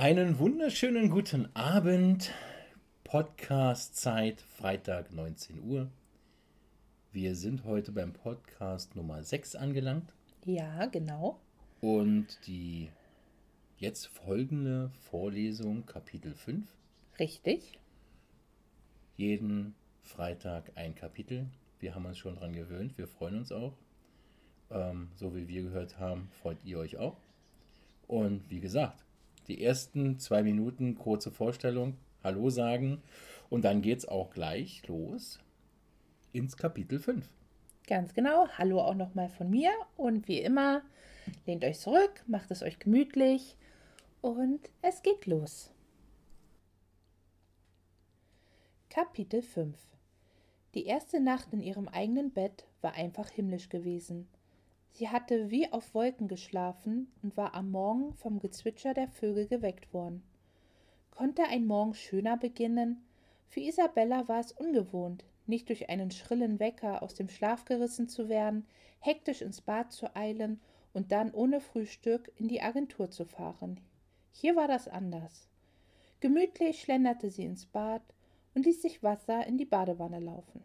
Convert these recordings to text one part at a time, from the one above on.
Einen wunderschönen guten Abend. Podcast-Zeit, Freitag 19 Uhr. Wir sind heute beim Podcast Nummer 6 angelangt. Ja, genau. Und die jetzt folgende Vorlesung, Kapitel 5. Richtig. Jeden Freitag ein Kapitel. Wir haben uns schon dran gewöhnt. Wir freuen uns auch. Ähm, so wie wir gehört haben, freut ihr euch auch. Und wie gesagt, die ersten zwei Minuten kurze Vorstellung, Hallo sagen und dann geht es auch gleich los ins Kapitel 5. Ganz genau. Hallo auch nochmal von mir und wie immer, lehnt euch zurück, macht es euch gemütlich und es geht los. Kapitel 5 Die erste Nacht in ihrem eigenen Bett war einfach himmlisch gewesen. Sie hatte wie auf Wolken geschlafen und war am Morgen vom Gezwitscher der Vögel geweckt worden. Konnte ein Morgen schöner beginnen? Für Isabella war es ungewohnt, nicht durch einen schrillen Wecker aus dem Schlaf gerissen zu werden, hektisch ins Bad zu eilen und dann ohne Frühstück in die Agentur zu fahren. Hier war das anders. Gemütlich schlenderte sie ins Bad und ließ sich Wasser in die Badewanne laufen.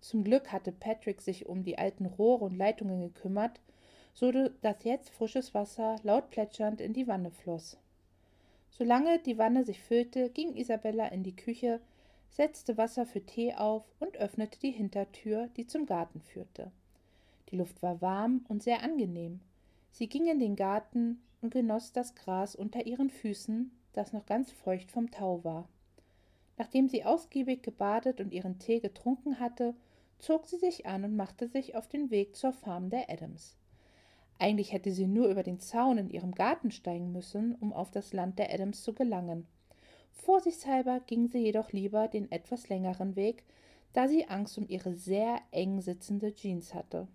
Zum Glück hatte Patrick sich um die alten Rohre und Leitungen gekümmert, so dass jetzt frisches Wasser laut plätschernd in die Wanne floss. Solange die Wanne sich füllte, ging Isabella in die Küche, setzte Wasser für Tee auf und öffnete die Hintertür, die zum Garten führte. Die Luft war warm und sehr angenehm. Sie ging in den Garten und genoss das Gras unter ihren Füßen, das noch ganz feucht vom Tau war. Nachdem sie ausgiebig gebadet und ihren Tee getrunken hatte, zog sie sich an und machte sich auf den Weg zur Farm der Adams. Eigentlich hätte sie nur über den Zaun in ihrem Garten steigen müssen, um auf das Land der Adams zu gelangen. Vorsichtshalber ging sie jedoch lieber den etwas längeren Weg, da sie Angst um ihre sehr eng sitzende Jeans hatte.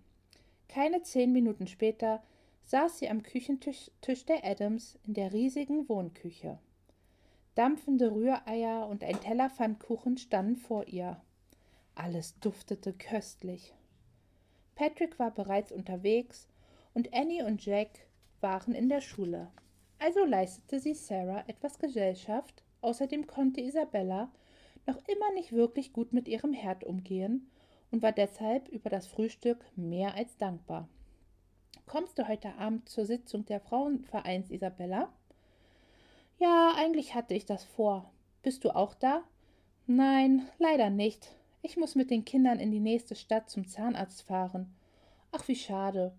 Keine zehn Minuten später saß sie am Küchentisch der Adams in der riesigen Wohnküche. Dampfende Rühreier und ein Teller Pfannkuchen standen vor ihr. Alles duftete köstlich. Patrick war bereits unterwegs und Annie und Jack waren in der Schule. Also leistete sie Sarah etwas Gesellschaft, außerdem konnte Isabella noch immer nicht wirklich gut mit ihrem Herd umgehen und war deshalb über das Frühstück mehr als dankbar. Kommst du heute Abend zur Sitzung der Frauenvereins, Isabella? Ja, eigentlich hatte ich das vor. Bist du auch da? Nein, leider nicht. Ich muss mit den Kindern in die nächste Stadt zum Zahnarzt fahren. Ach, wie schade.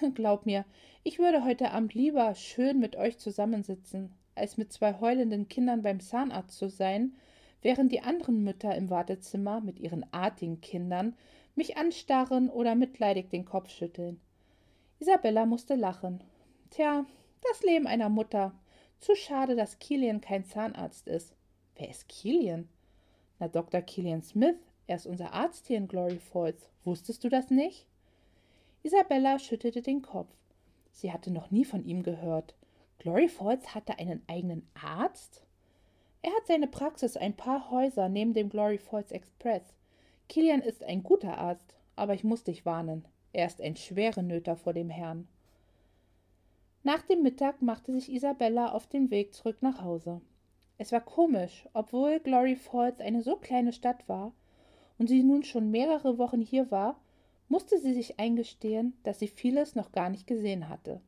Glaub mir, ich würde heute Abend lieber schön mit euch zusammensitzen, als mit zwei heulenden Kindern beim Zahnarzt zu sein, während die anderen Mütter im Wartezimmer mit ihren artigen Kindern mich anstarren oder mitleidig den Kopf schütteln. Isabella musste lachen. Tja, das Leben einer Mutter. Zu schade, dass Kilian kein Zahnarzt ist. Wer ist Kilian? Na, Dr. Kilian Smith, er ist unser Arzt hier in Glory Falls. Wusstest du das nicht? Isabella schüttelte den Kopf. Sie hatte noch nie von ihm gehört. Glory Falls hatte einen eigenen Arzt? Er hat seine Praxis ein paar Häuser neben dem Glory Falls Express. Kilian ist ein guter Arzt, aber ich muss dich warnen. Er ist ein schwere Nöter vor dem Herrn. Nach dem Mittag machte sich Isabella auf den Weg zurück nach Hause. Es war komisch, obwohl Glory Falls eine so kleine Stadt war, und sie nun schon mehrere Wochen hier war, musste sie sich eingestehen, dass sie vieles noch gar nicht gesehen hatte.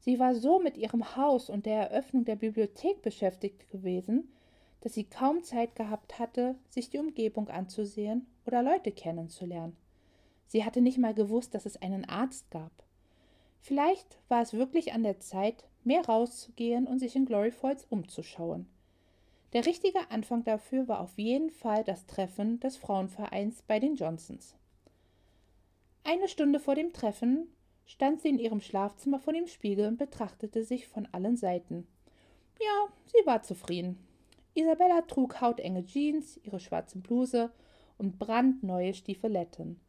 Sie war so mit ihrem Haus und der Eröffnung der Bibliothek beschäftigt gewesen, dass sie kaum Zeit gehabt hatte, sich die Umgebung anzusehen oder Leute kennenzulernen. Sie hatte nicht mal gewusst, dass es einen Arzt gab. Vielleicht war es wirklich an der Zeit, mehr rauszugehen und sich in Glory Falls umzuschauen. Der richtige Anfang dafür war auf jeden Fall das Treffen des Frauenvereins bei den Johnsons. Eine Stunde vor dem Treffen stand sie in ihrem Schlafzimmer vor dem Spiegel und betrachtete sich von allen Seiten. Ja, sie war zufrieden. Isabella trug hautenge Jeans, ihre schwarze Bluse und brandneue Stiefeletten.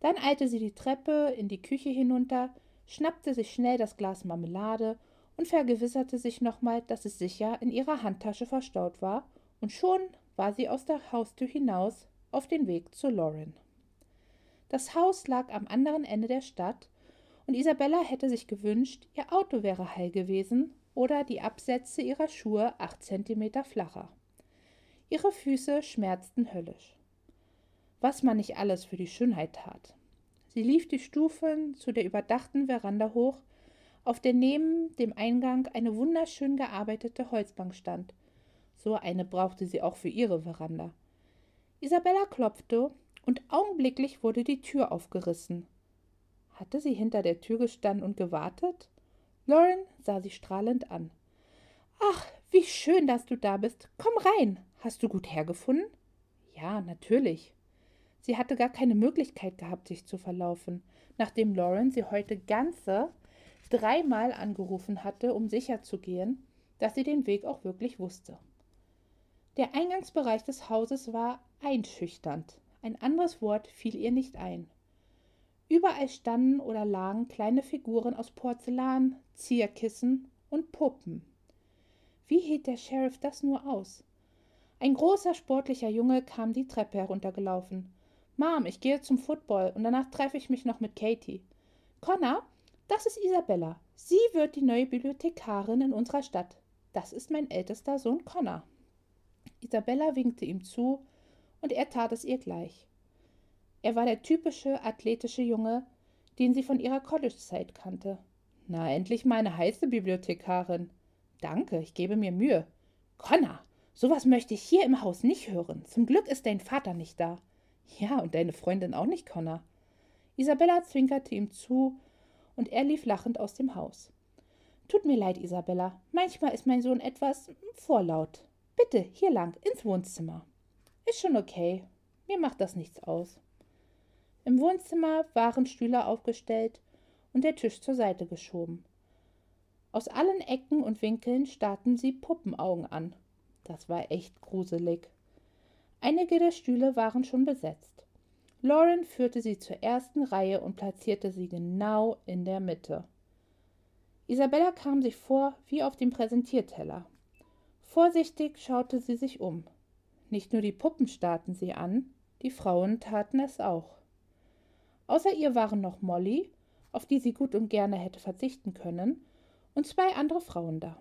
Dann eilte sie die Treppe in die Küche hinunter, schnappte sich schnell das Glas Marmelade und vergewisserte sich nochmal, dass es sicher in ihrer Handtasche verstaut war, und schon war sie aus der Haustür hinaus auf den Weg zu Lauren. Das Haus lag am anderen Ende der Stadt, und Isabella hätte sich gewünscht, ihr Auto wäre heil gewesen, oder die Absätze ihrer Schuhe acht Zentimeter flacher. Ihre Füße schmerzten höllisch. Was man nicht alles für die Schönheit tat. Sie lief die Stufen zu der überdachten Veranda hoch, auf der neben dem Eingang eine wunderschön gearbeitete Holzbank stand. So eine brauchte sie auch für ihre Veranda. Isabella klopfte, und augenblicklich wurde die Tür aufgerissen. Hatte sie hinter der Tür gestanden und gewartet? Lauren sah sie strahlend an. Ach, wie schön, dass du da bist. Komm rein. Hast du gut hergefunden? Ja, natürlich. Sie hatte gar keine Möglichkeit gehabt, sich zu verlaufen, nachdem Lauren sie heute ganze dreimal angerufen hatte, um sicherzugehen, dass sie den Weg auch wirklich wusste. Der Eingangsbereich des Hauses war einschüchternd. Ein anderes Wort fiel ihr nicht ein. Überall standen oder lagen kleine Figuren aus Porzellan, Zierkissen und Puppen. Wie hielt der Sheriff das nur aus? Ein großer, sportlicher Junge kam die Treppe heruntergelaufen. Mom, ich gehe zum Football und danach treffe ich mich noch mit Katie. Connor, das ist Isabella. Sie wird die neue Bibliothekarin in unserer Stadt. Das ist mein ältester Sohn Connor. Isabella winkte ihm zu, und er tat es ihr gleich. Er war der typische athletische Junge, den sie von ihrer College-Zeit kannte. Na, endlich mal eine heiße Bibliothekarin. Danke, ich gebe mir Mühe. Connor, sowas möchte ich hier im Haus nicht hören. Zum Glück ist dein Vater nicht da. Ja, und deine Freundin auch nicht, Connor. Isabella zwinkerte ihm zu, und er lief lachend aus dem Haus. Tut mir leid, Isabella. Manchmal ist mein Sohn etwas vorlaut. Bitte, hier lang, ins Wohnzimmer. Ist schon okay. Mir macht das nichts aus. Im Wohnzimmer waren Stühle aufgestellt und der Tisch zur Seite geschoben. Aus allen Ecken und Winkeln starrten sie Puppenaugen an. Das war echt gruselig. Einige der Stühle waren schon besetzt. Lauren führte sie zur ersten Reihe und platzierte sie genau in der Mitte. Isabella kam sich vor wie auf dem Präsentierteller. Vorsichtig schaute sie sich um. Nicht nur die Puppen starrten sie an, die Frauen taten es auch. Außer ihr waren noch Molly, auf die sie gut und gerne hätte verzichten können, und zwei andere Frauen da.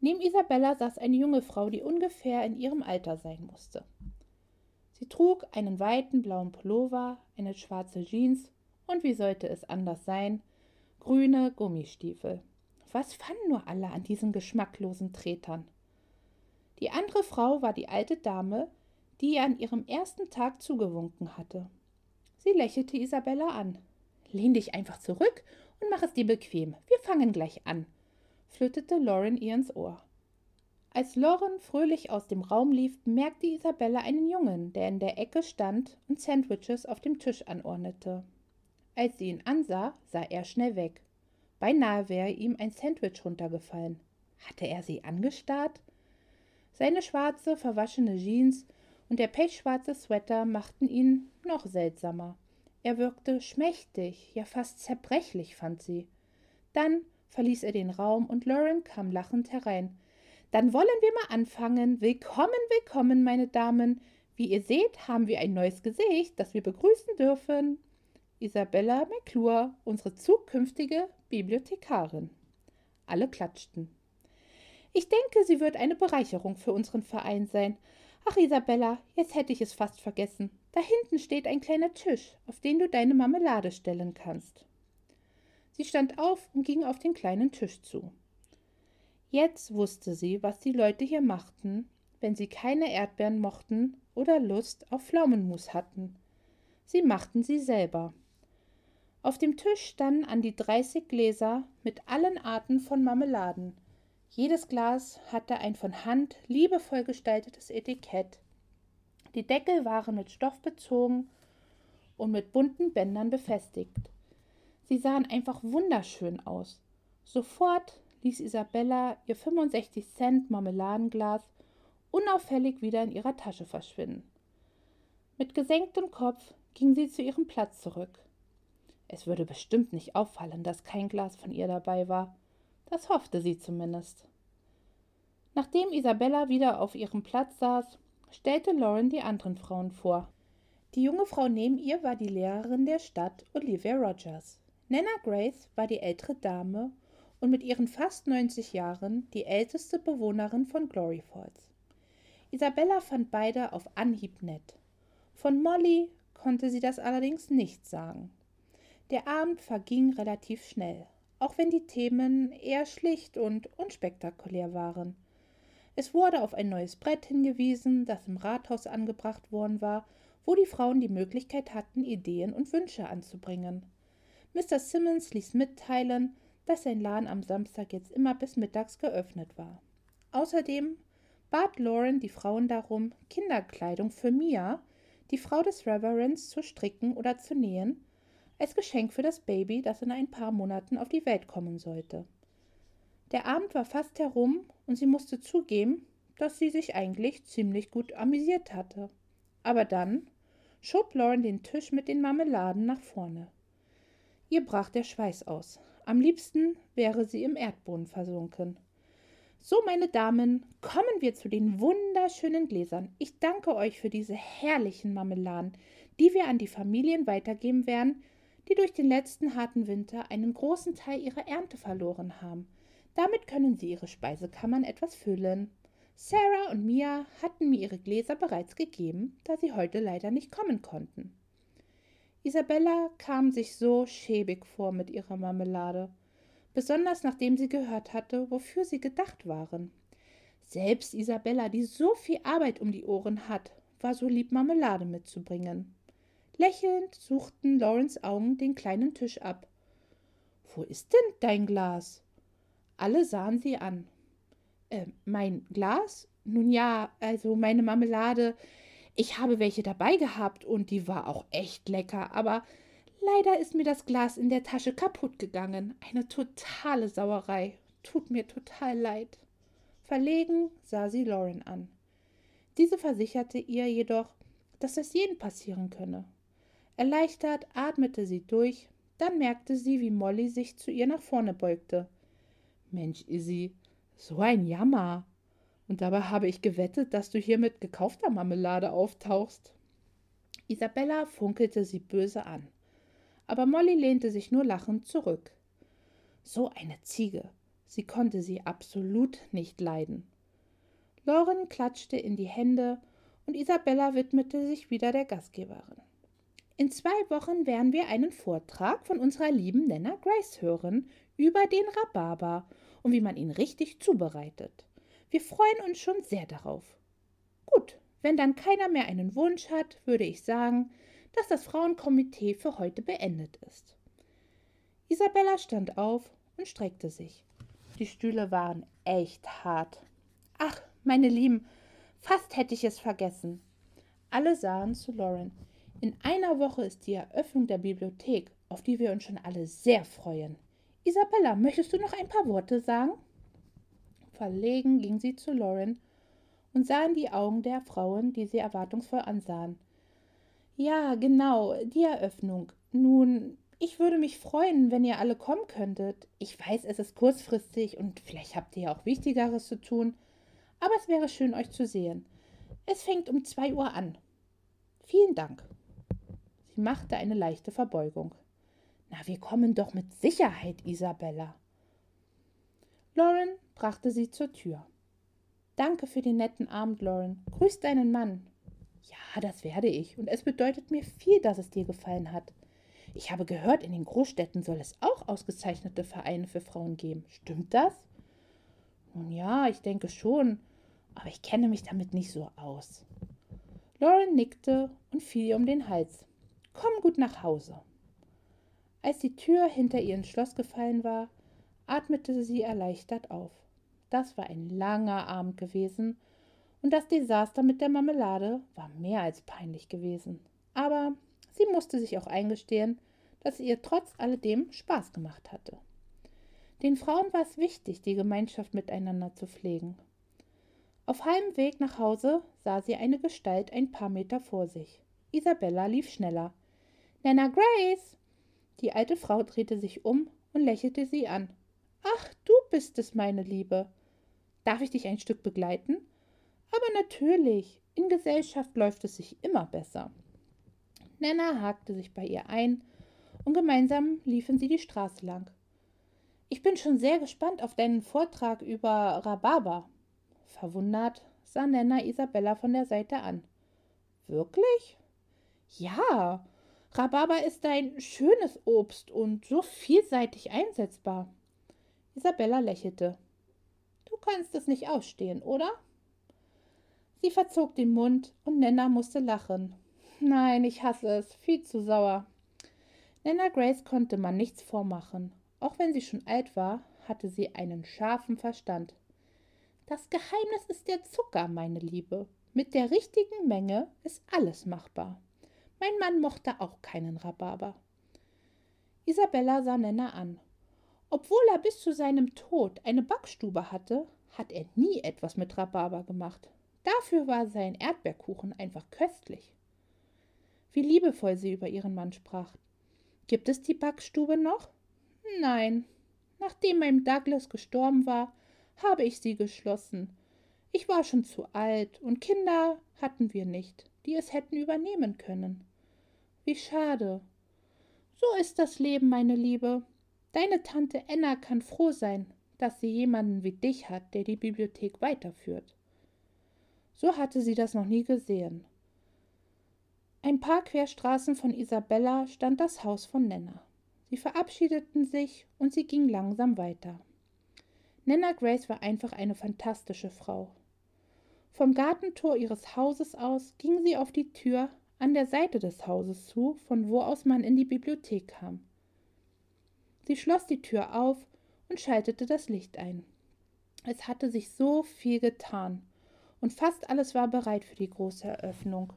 Neben Isabella saß eine junge Frau, die ungefähr in ihrem Alter sein musste. Sie trug einen weiten blauen Pullover, eine schwarze Jeans und wie sollte es anders sein, grüne Gummistiefel. Was fanden nur alle an diesen geschmacklosen Tretern? Die andere Frau war die alte Dame, die ihr an ihrem ersten Tag zugewunken hatte. Sie lächelte Isabella an. Lehn dich einfach zurück und mach es dir bequem. Wir fangen gleich an, flötete Lauren ihr ins Ohr. Als Lauren fröhlich aus dem Raum lief, bemerkte Isabella einen Jungen, der in der Ecke stand und Sandwiches auf dem Tisch anordnete. Als sie ihn ansah, sah er schnell weg. Beinahe wäre ihm ein Sandwich runtergefallen. Hatte er sie angestarrt? Seine schwarze, verwaschene Jeans und der pechschwarze Sweater machten ihn noch seltsamer. Er wirkte schmächtig, ja fast zerbrechlich, fand sie. Dann verließ er den Raum und Lauren kam lachend herein. Dann wollen wir mal anfangen. Willkommen, willkommen, meine Damen. Wie ihr seht, haben wir ein neues Gesicht, das wir begrüßen dürfen. Isabella McClure, unsere zukünftige Bibliothekarin. Alle klatschten. Ich denke, sie wird eine Bereicherung für unseren Verein sein. Ach, Isabella, jetzt hätte ich es fast vergessen. Da hinten steht ein kleiner Tisch, auf den du deine Marmelade stellen kannst. Sie stand auf und ging auf den kleinen Tisch zu. Jetzt wusste sie, was die Leute hier machten, wenn sie keine Erdbeeren mochten oder Lust auf Pflaumenmus hatten. Sie machten sie selber. Auf dem Tisch standen an die dreißig Gläser mit allen Arten von Marmeladen, jedes Glas hatte ein von Hand liebevoll gestaltetes Etikett. Die Deckel waren mit Stoff bezogen und mit bunten Bändern befestigt. Sie sahen einfach wunderschön aus. Sofort ließ Isabella ihr 65 Cent Marmeladenglas unauffällig wieder in ihrer Tasche verschwinden. Mit gesenktem Kopf ging sie zu ihrem Platz zurück. Es würde bestimmt nicht auffallen, dass kein Glas von ihr dabei war. Das hoffte sie zumindest. Nachdem Isabella wieder auf ihrem Platz saß, stellte Lauren die anderen Frauen vor. Die junge Frau neben ihr war die Lehrerin der Stadt, Olivia Rogers. Nana Grace war die ältere Dame und mit ihren fast 90 Jahren die älteste Bewohnerin von Glory Falls. Isabella fand beide auf Anhieb nett. Von Molly konnte sie das allerdings nicht sagen. Der Abend verging relativ schnell, auch wenn die Themen eher schlicht und unspektakulär waren. Es wurde auf ein neues Brett hingewiesen, das im Rathaus angebracht worden war, wo die Frauen die Möglichkeit hatten, Ideen und Wünsche anzubringen. Mr. Simmons ließ mitteilen, dass sein Laden am Samstag jetzt immer bis mittags geöffnet war. Außerdem bat Lauren die Frauen darum, Kinderkleidung für Mia, die Frau des Reverends, zu stricken oder zu nähen, als Geschenk für das Baby, das in ein paar Monaten auf die Welt kommen sollte. Der Abend war fast herum und sie musste zugeben, dass sie sich eigentlich ziemlich gut amüsiert hatte. Aber dann schob Lauren den Tisch mit den Marmeladen nach vorne. Ihr brach der Schweiß aus. Am liebsten wäre sie im Erdboden versunken. So, meine Damen, kommen wir zu den wunderschönen Gläsern. Ich danke euch für diese herrlichen Marmeladen, die wir an die Familien weitergeben werden, die durch den letzten harten Winter einen großen Teil ihrer Ernte verloren haben. Damit können Sie Ihre Speisekammern etwas füllen. Sarah und Mia hatten mir ihre Gläser bereits gegeben, da sie heute leider nicht kommen konnten. Isabella kam sich so schäbig vor mit ihrer Marmelade, besonders nachdem sie gehört hatte, wofür sie gedacht waren. Selbst Isabella, die so viel Arbeit um die Ohren hat, war so lieb, Marmelade mitzubringen. Lächelnd suchten Lawrence Augen den kleinen Tisch ab. Wo ist denn dein Glas? Alle sahen sie an. Äh, mein Glas? Nun ja, also meine Marmelade. Ich habe welche dabei gehabt und die war auch echt lecker, aber leider ist mir das Glas in der Tasche kaputt gegangen. Eine totale Sauerei. Tut mir total leid. Verlegen sah sie Lauren an. Diese versicherte ihr jedoch, dass es jeden passieren könne. Erleichtert atmete sie durch, dann merkte sie, wie Molly sich zu ihr nach vorne beugte. Mensch, Izzy, so ein Jammer. Und dabei habe ich gewettet, dass du hier mit gekaufter Marmelade auftauchst. Isabella funkelte sie böse an. Aber Molly lehnte sich nur lachend zurück. So eine Ziege. Sie konnte sie absolut nicht leiden. Lauren klatschte in die Hände und Isabella widmete sich wieder der Gastgeberin. In zwei Wochen werden wir einen Vortrag von unserer lieben Nenna Grace hören über den Rhabarber und wie man ihn richtig zubereitet. Wir freuen uns schon sehr darauf. Gut, wenn dann keiner mehr einen Wunsch hat, würde ich sagen, dass das Frauenkomitee für heute beendet ist. Isabella stand auf und streckte sich. Die Stühle waren echt hart. Ach, meine Lieben, fast hätte ich es vergessen. Alle sahen zu Lauren. In einer Woche ist die Eröffnung der Bibliothek, auf die wir uns schon alle sehr freuen. Isabella, möchtest du noch ein paar Worte sagen? Verlegen ging sie zu Lauren und sah in die Augen der Frauen, die sie erwartungsvoll ansahen. Ja, genau, die Eröffnung. Nun, ich würde mich freuen, wenn ihr alle kommen könntet. Ich weiß, es ist kurzfristig und vielleicht habt ihr ja auch Wichtigeres zu tun, aber es wäre schön, euch zu sehen. Es fängt um zwei Uhr an. Vielen Dank. Sie machte eine leichte Verbeugung. Na, wir kommen doch mit Sicherheit, Isabella. Lauren brachte sie zur Tür. Danke für den netten Abend, Lauren. Grüß deinen Mann. Ja, das werde ich, und es bedeutet mir viel, dass es dir gefallen hat. Ich habe gehört, in den Großstädten soll es auch ausgezeichnete Vereine für Frauen geben. Stimmt das? Nun ja, ich denke schon, aber ich kenne mich damit nicht so aus. Lauren nickte und fiel ihr um den Hals. Komm gut nach Hause. Als die Tür hinter ihr ins Schloss gefallen war, atmete sie erleichtert auf. Das war ein langer Abend gewesen, und das Desaster mit der Marmelade war mehr als peinlich gewesen. Aber sie musste sich auch eingestehen, dass es ihr trotz alledem Spaß gemacht hatte. Den Frauen war es wichtig, die Gemeinschaft miteinander zu pflegen. Auf halbem Weg nach Hause sah sie eine Gestalt ein paar Meter vor sich. Isabella lief schneller. Nana Grace! Die alte Frau drehte sich um und lächelte sie an. Ach, du bist es, meine Liebe. Darf ich dich ein Stück begleiten? Aber natürlich, in Gesellschaft läuft es sich immer besser. Nana hakte sich bei ihr ein und gemeinsam liefen sie die Straße lang. Ich bin schon sehr gespannt auf deinen Vortrag über Rhabarber. Verwundert sah Nenna Isabella von der Seite an. Wirklich? Ja, Rhabarber ist ein schönes Obst und so vielseitig einsetzbar. Isabella lächelte. Du kannst es nicht ausstehen, oder? Sie verzog den Mund und Nenna musste lachen. Nein, ich hasse es, viel zu sauer. Nenna Grace konnte man nichts vormachen. Auch wenn sie schon alt war, hatte sie einen scharfen Verstand. Das Geheimnis ist der Zucker, meine Liebe. Mit der richtigen Menge ist alles machbar. Mein Mann mochte auch keinen Rhabarber. Isabella sah Nenna an. Obwohl er bis zu seinem Tod eine Backstube hatte, hat er nie etwas mit Rhabarber gemacht. Dafür war sein Erdbeerkuchen einfach köstlich. Wie liebevoll sie über ihren Mann sprach. Gibt es die Backstube noch? Nein. Nachdem mein Douglas gestorben war, habe ich sie geschlossen. Ich war schon zu alt und Kinder hatten wir nicht, die es hätten übernehmen können. Wie schade. So ist das Leben, meine Liebe. Deine Tante Enna kann froh sein, dass sie jemanden wie dich hat, der die Bibliothek weiterführt. So hatte sie das noch nie gesehen. Ein paar Querstraßen von Isabella stand das Haus von Nenna. Sie verabschiedeten sich und sie ging langsam weiter. Nenna Grace war einfach eine fantastische Frau. Vom Gartentor ihres Hauses aus ging sie auf die Tür an der Seite des Hauses zu, von wo aus man in die Bibliothek kam. Sie schloss die Tür auf und schaltete das Licht ein. Es hatte sich so viel getan, und fast alles war bereit für die große Eröffnung.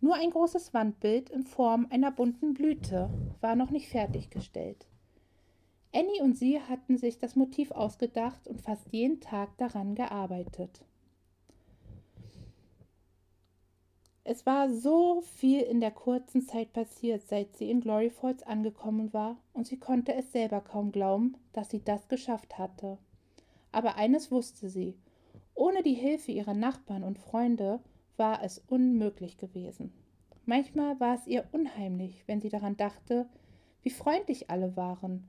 Nur ein großes Wandbild in Form einer bunten Blüte war noch nicht fertiggestellt. Annie und sie hatten sich das Motiv ausgedacht und fast jeden Tag daran gearbeitet. Es war so viel in der kurzen Zeit passiert, seit sie in Glory Falls angekommen war, und sie konnte es selber kaum glauben, dass sie das geschafft hatte. Aber eines wusste sie, ohne die Hilfe ihrer Nachbarn und Freunde war es unmöglich gewesen. Manchmal war es ihr unheimlich, wenn sie daran dachte, wie freundlich alle waren,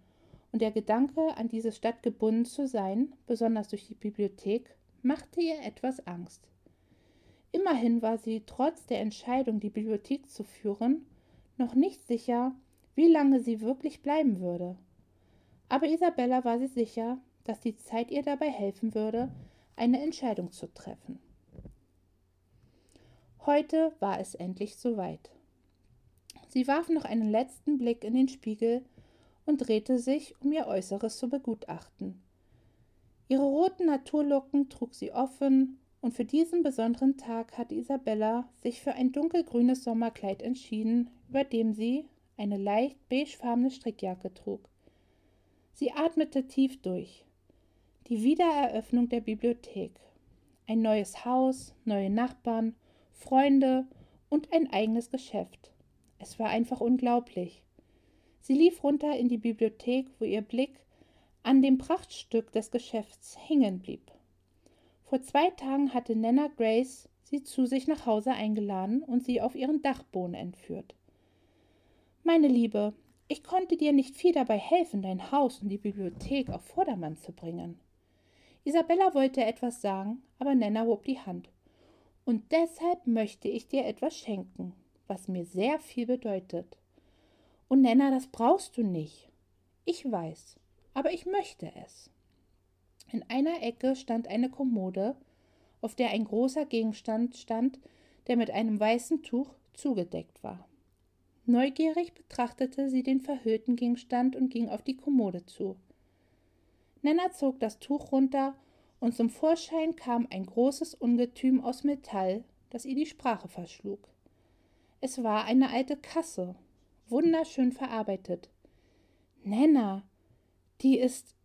und der Gedanke, an diese Stadt gebunden zu sein, besonders durch die Bibliothek, machte ihr etwas Angst. Immerhin war sie trotz der Entscheidung, die Bibliothek zu führen, noch nicht sicher, wie lange sie wirklich bleiben würde. Aber Isabella war sich sicher, dass die Zeit ihr dabei helfen würde, eine Entscheidung zu treffen. Heute war es endlich soweit. Sie warf noch einen letzten Blick in den Spiegel und drehte sich, um ihr Äußeres zu begutachten. Ihre roten Naturlocken trug sie offen und für diesen besonderen Tag hatte Isabella sich für ein dunkelgrünes Sommerkleid entschieden, über dem sie eine leicht beigefarbene Strickjacke trug. Sie atmete tief durch. Die Wiedereröffnung der Bibliothek. Ein neues Haus, neue Nachbarn, Freunde und ein eigenes Geschäft. Es war einfach unglaublich. Sie lief runter in die Bibliothek, wo ihr Blick an dem Prachtstück des Geschäfts hängen blieb. Vor zwei Tagen hatte Nana Grace sie zu sich nach Hause eingeladen und sie auf ihren Dachboden entführt. Meine Liebe, ich konnte dir nicht viel dabei helfen, dein Haus und die Bibliothek auf Vordermann zu bringen. Isabella wollte etwas sagen, aber Nana hob die Hand. Und deshalb möchte ich dir etwas schenken, was mir sehr viel bedeutet. Und Nana, das brauchst du nicht. Ich weiß, aber ich möchte es. In einer Ecke stand eine Kommode, auf der ein großer Gegenstand stand, der mit einem weißen Tuch zugedeckt war. Neugierig betrachtete sie den verhüllten Gegenstand und ging auf die Kommode zu. Nenna zog das Tuch runter, und zum Vorschein kam ein großes Ungetüm aus Metall, das ihr die Sprache verschlug. Es war eine alte Kasse, wunderschön verarbeitet. Nenna, die ist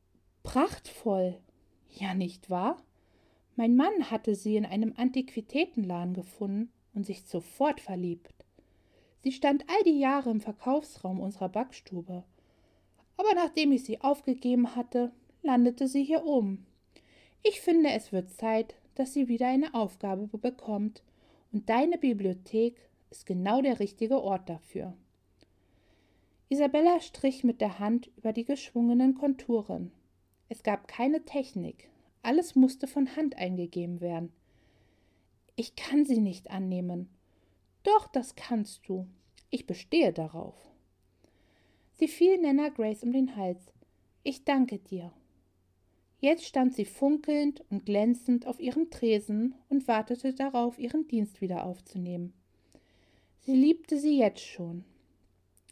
prachtvoll. Ja, nicht wahr? Mein Mann hatte sie in einem Antiquitätenladen gefunden und sich sofort verliebt. Sie stand all die Jahre im Verkaufsraum unserer Backstube. Aber nachdem ich sie aufgegeben hatte, landete sie hier oben. Ich finde, es wird Zeit, dass sie wieder eine Aufgabe bekommt, und deine Bibliothek ist genau der richtige Ort dafür. Isabella strich mit der Hand über die geschwungenen Konturen. Es gab keine Technik. Alles musste von Hand eingegeben werden. Ich kann sie nicht annehmen. Doch, das kannst du. Ich bestehe darauf. Sie fiel Nana Grace um den Hals. Ich danke dir. Jetzt stand sie funkelnd und glänzend auf ihrem Tresen und wartete darauf, ihren Dienst wieder aufzunehmen. Sie liebte sie jetzt schon.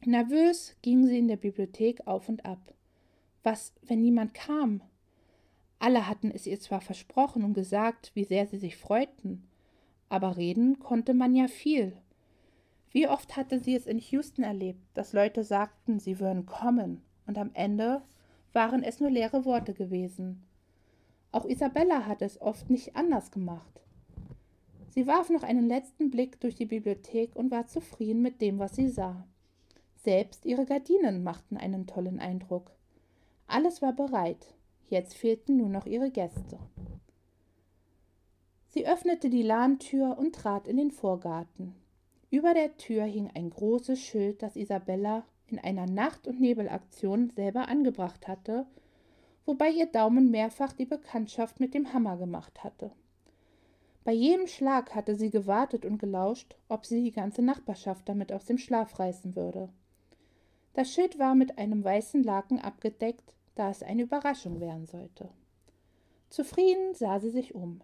Nervös ging sie in der Bibliothek auf und ab. Was, wenn niemand kam? Alle hatten es ihr zwar versprochen und gesagt, wie sehr sie sich freuten, aber reden konnte man ja viel. Wie oft hatte sie es in Houston erlebt, dass Leute sagten, sie würden kommen, und am Ende waren es nur leere Worte gewesen. Auch Isabella hatte es oft nicht anders gemacht. Sie warf noch einen letzten Blick durch die Bibliothek und war zufrieden mit dem, was sie sah. Selbst ihre Gardinen machten einen tollen Eindruck. Alles war bereit, jetzt fehlten nur noch ihre Gäste. Sie öffnete die Lahntür und trat in den Vorgarten. Über der Tür hing ein großes Schild, das Isabella in einer Nacht- und Nebelaktion selber angebracht hatte, wobei ihr Daumen mehrfach die Bekanntschaft mit dem Hammer gemacht hatte. Bei jedem Schlag hatte sie gewartet und gelauscht, ob sie die ganze Nachbarschaft damit aus dem Schlaf reißen würde. Das Schild war mit einem weißen Laken abgedeckt, da es eine Überraschung werden sollte. Zufrieden sah sie sich um.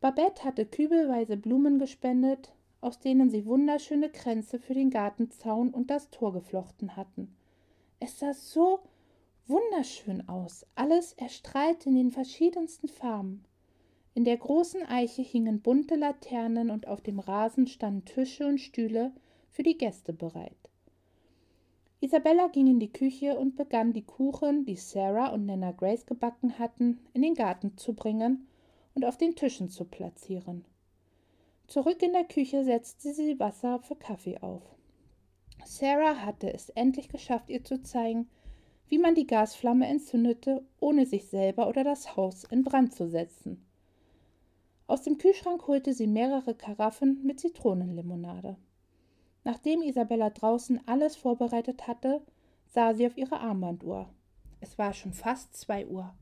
Babette hatte kübelweise Blumen gespendet, aus denen sie wunderschöne Kränze für den Gartenzaun und das Tor geflochten hatten. Es sah so wunderschön aus, alles erstrahlte in den verschiedensten Farben. In der großen Eiche hingen bunte Laternen und auf dem Rasen standen Tische und Stühle für die Gäste bereit. Isabella ging in die Küche und begann die Kuchen, die Sarah und Nana Grace gebacken hatten, in den Garten zu bringen und auf den Tischen zu platzieren. Zurück in der Küche setzte sie Wasser für Kaffee auf. Sarah hatte es endlich geschafft, ihr zu zeigen, wie man die Gasflamme entzündete, ohne sich selber oder das Haus in Brand zu setzen. Aus dem Kühlschrank holte sie mehrere Karaffen mit Zitronenlimonade. Nachdem Isabella draußen alles vorbereitet hatte, sah sie auf ihre Armbanduhr. Es war schon fast zwei Uhr.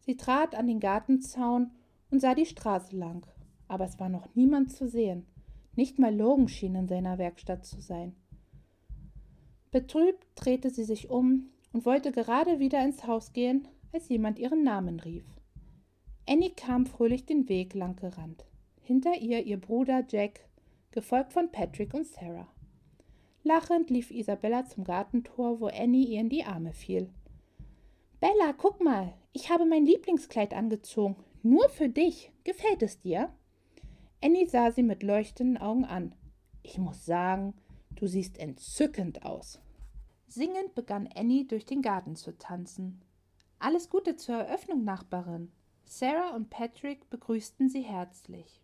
Sie trat an den Gartenzaun und sah die Straße lang, aber es war noch niemand zu sehen. Nicht mal Logan schien in seiner Werkstatt zu sein. Betrübt drehte sie sich um und wollte gerade wieder ins Haus gehen, als jemand ihren Namen rief. Annie kam fröhlich den Weg lang gerannt. Hinter ihr ihr Bruder Jack, gefolgt von Patrick und Sarah. Lachend lief Isabella zum Gartentor, wo Annie ihr in die Arme fiel. Bella, guck mal, ich habe mein Lieblingskleid angezogen. Nur für dich. Gefällt es dir? Annie sah sie mit leuchtenden Augen an. Ich muss sagen, du siehst entzückend aus. Singend begann Annie durch den Garten zu tanzen. Alles Gute zur Eröffnung, Nachbarin. Sarah und Patrick begrüßten sie herzlich.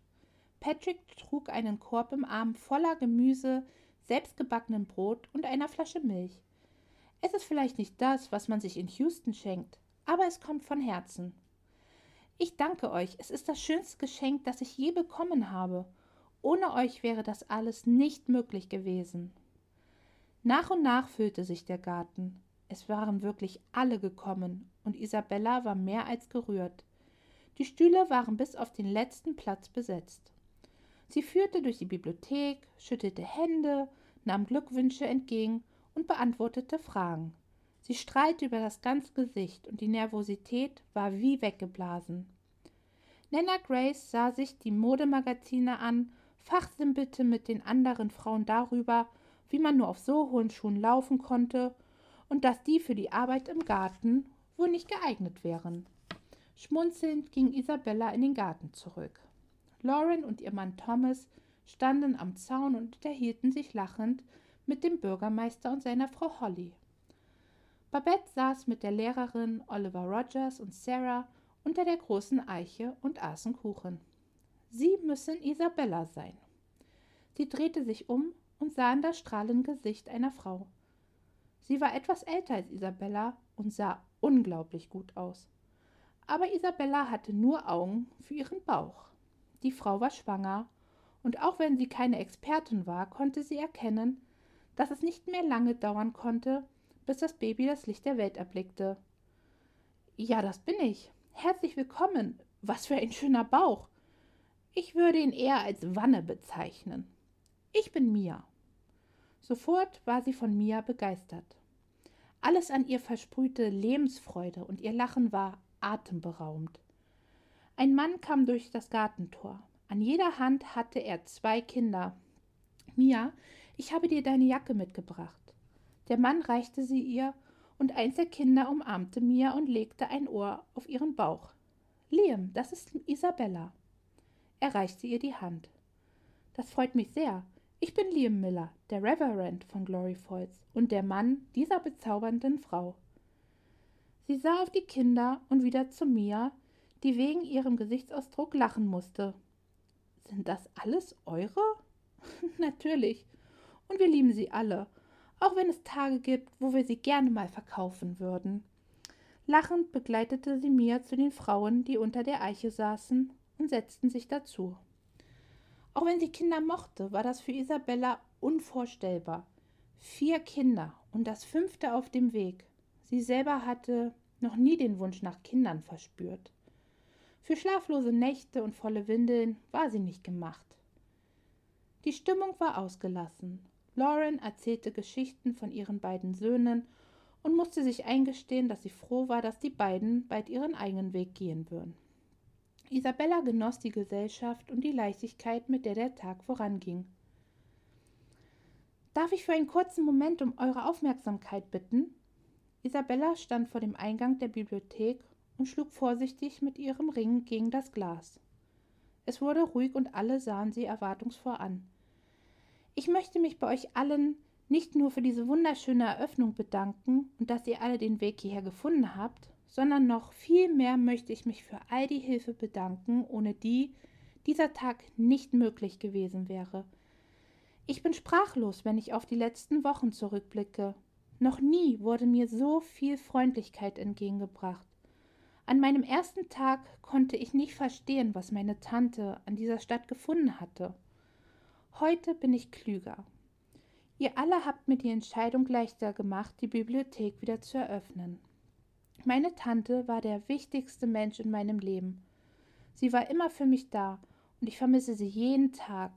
Patrick trug einen Korb im Arm voller Gemüse, selbstgebackenem Brot und einer Flasche Milch. Es ist vielleicht nicht das, was man sich in Houston schenkt, aber es kommt von Herzen. Ich danke euch, es ist das schönste Geschenk, das ich je bekommen habe. Ohne euch wäre das alles nicht möglich gewesen. Nach und nach füllte sich der Garten. Es waren wirklich alle gekommen, und Isabella war mehr als gerührt. Die Stühle waren bis auf den letzten Platz besetzt. Sie führte durch die Bibliothek, schüttelte Hände, nahm Glückwünsche entgegen und beantwortete Fragen. Sie strahlte über das ganze Gesicht und die Nervosität war wie weggeblasen. Nana Grace sah sich die Modemagazine an, fachsimpelte mit den anderen Frauen darüber, wie man nur auf so hohen Schuhen laufen konnte und dass die für die Arbeit im Garten wohl nicht geeignet wären. Schmunzelnd ging Isabella in den Garten zurück. Lauren und ihr Mann Thomas standen am Zaun und unterhielten sich lachend mit dem Bürgermeister und seiner Frau Holly. Babette saß mit der Lehrerin Oliver Rogers und Sarah unter der großen Eiche und aßen Kuchen. Sie müssen Isabella sein. Sie drehte sich um und sah in das strahlende Gesicht einer Frau. Sie war etwas älter als Isabella und sah unglaublich gut aus aber Isabella hatte nur Augen für ihren Bauch. Die Frau war schwanger, und auch wenn sie keine Expertin war, konnte sie erkennen, dass es nicht mehr lange dauern konnte, bis das Baby das Licht der Welt erblickte. Ja, das bin ich. Herzlich willkommen. Was für ein schöner Bauch. Ich würde ihn eher als Wanne bezeichnen. Ich bin Mia. Sofort war sie von Mia begeistert. Alles an ihr versprühte Lebensfreude und ihr Lachen war atemberaubend. Ein Mann kam durch das Gartentor. An jeder Hand hatte er zwei Kinder. Mia, ich habe dir deine Jacke mitgebracht. Der Mann reichte sie ihr, und eins der Kinder umarmte Mia und legte ein Ohr auf ihren Bauch. Liam, das ist Isabella. Er reichte ihr die Hand. Das freut mich sehr. Ich bin Liam Miller, der Reverend von Glory Falls und der Mann dieser bezaubernden Frau. Sie sah auf die Kinder und wieder zu Mia, die wegen ihrem Gesichtsausdruck lachen musste. Sind das alles eure? Natürlich. Und wir lieben sie alle, auch wenn es Tage gibt, wo wir sie gerne mal verkaufen würden. Lachend begleitete sie Mia zu den Frauen, die unter der Eiche saßen, und setzten sich dazu. Auch wenn sie Kinder mochte, war das für Isabella unvorstellbar. Vier Kinder und das fünfte auf dem Weg. Sie selber hatte noch nie den Wunsch nach Kindern verspürt. Für schlaflose Nächte und volle Windeln war sie nicht gemacht. Die Stimmung war ausgelassen. Lauren erzählte Geschichten von ihren beiden Söhnen und musste sich eingestehen, dass sie froh war, dass die beiden bald ihren eigenen Weg gehen würden. Isabella genoss die Gesellschaft und die Leichtigkeit, mit der der Tag voranging. Darf ich für einen kurzen Moment um eure Aufmerksamkeit bitten? Isabella stand vor dem Eingang der Bibliothek und schlug vorsichtig mit ihrem Ring gegen das Glas. Es wurde ruhig und alle sahen sie erwartungsvoll an. Ich möchte mich bei euch allen nicht nur für diese wunderschöne Eröffnung bedanken und dass ihr alle den Weg hierher gefunden habt, sondern noch viel mehr möchte ich mich für all die Hilfe bedanken, ohne die dieser Tag nicht möglich gewesen wäre. Ich bin sprachlos, wenn ich auf die letzten Wochen zurückblicke. Noch nie wurde mir so viel Freundlichkeit entgegengebracht. An meinem ersten Tag konnte ich nicht verstehen, was meine Tante an dieser Stadt gefunden hatte. Heute bin ich klüger. Ihr alle habt mir die Entscheidung leichter gemacht, die Bibliothek wieder zu eröffnen. Meine Tante war der wichtigste Mensch in meinem Leben. Sie war immer für mich da und ich vermisse sie jeden Tag.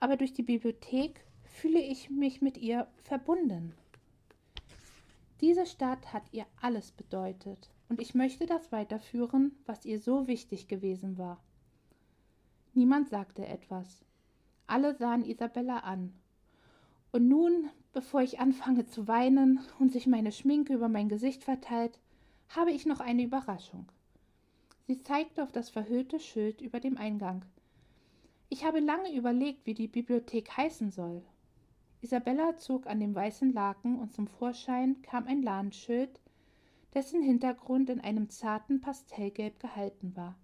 Aber durch die Bibliothek fühle ich mich mit ihr verbunden. Diese Stadt hat ihr alles bedeutet und ich möchte das weiterführen, was ihr so wichtig gewesen war. Niemand sagte etwas. Alle sahen Isabella an. Und nun, bevor ich anfange zu weinen und sich meine Schminke über mein Gesicht verteilt, habe ich noch eine Überraschung. Sie zeigte auf das verhüllte Schild über dem Eingang. Ich habe lange überlegt, wie die Bibliothek heißen soll. Isabella zog an dem weißen Laken und zum Vorschein kam ein Ladenschild, dessen Hintergrund in einem zarten Pastellgelb gehalten war.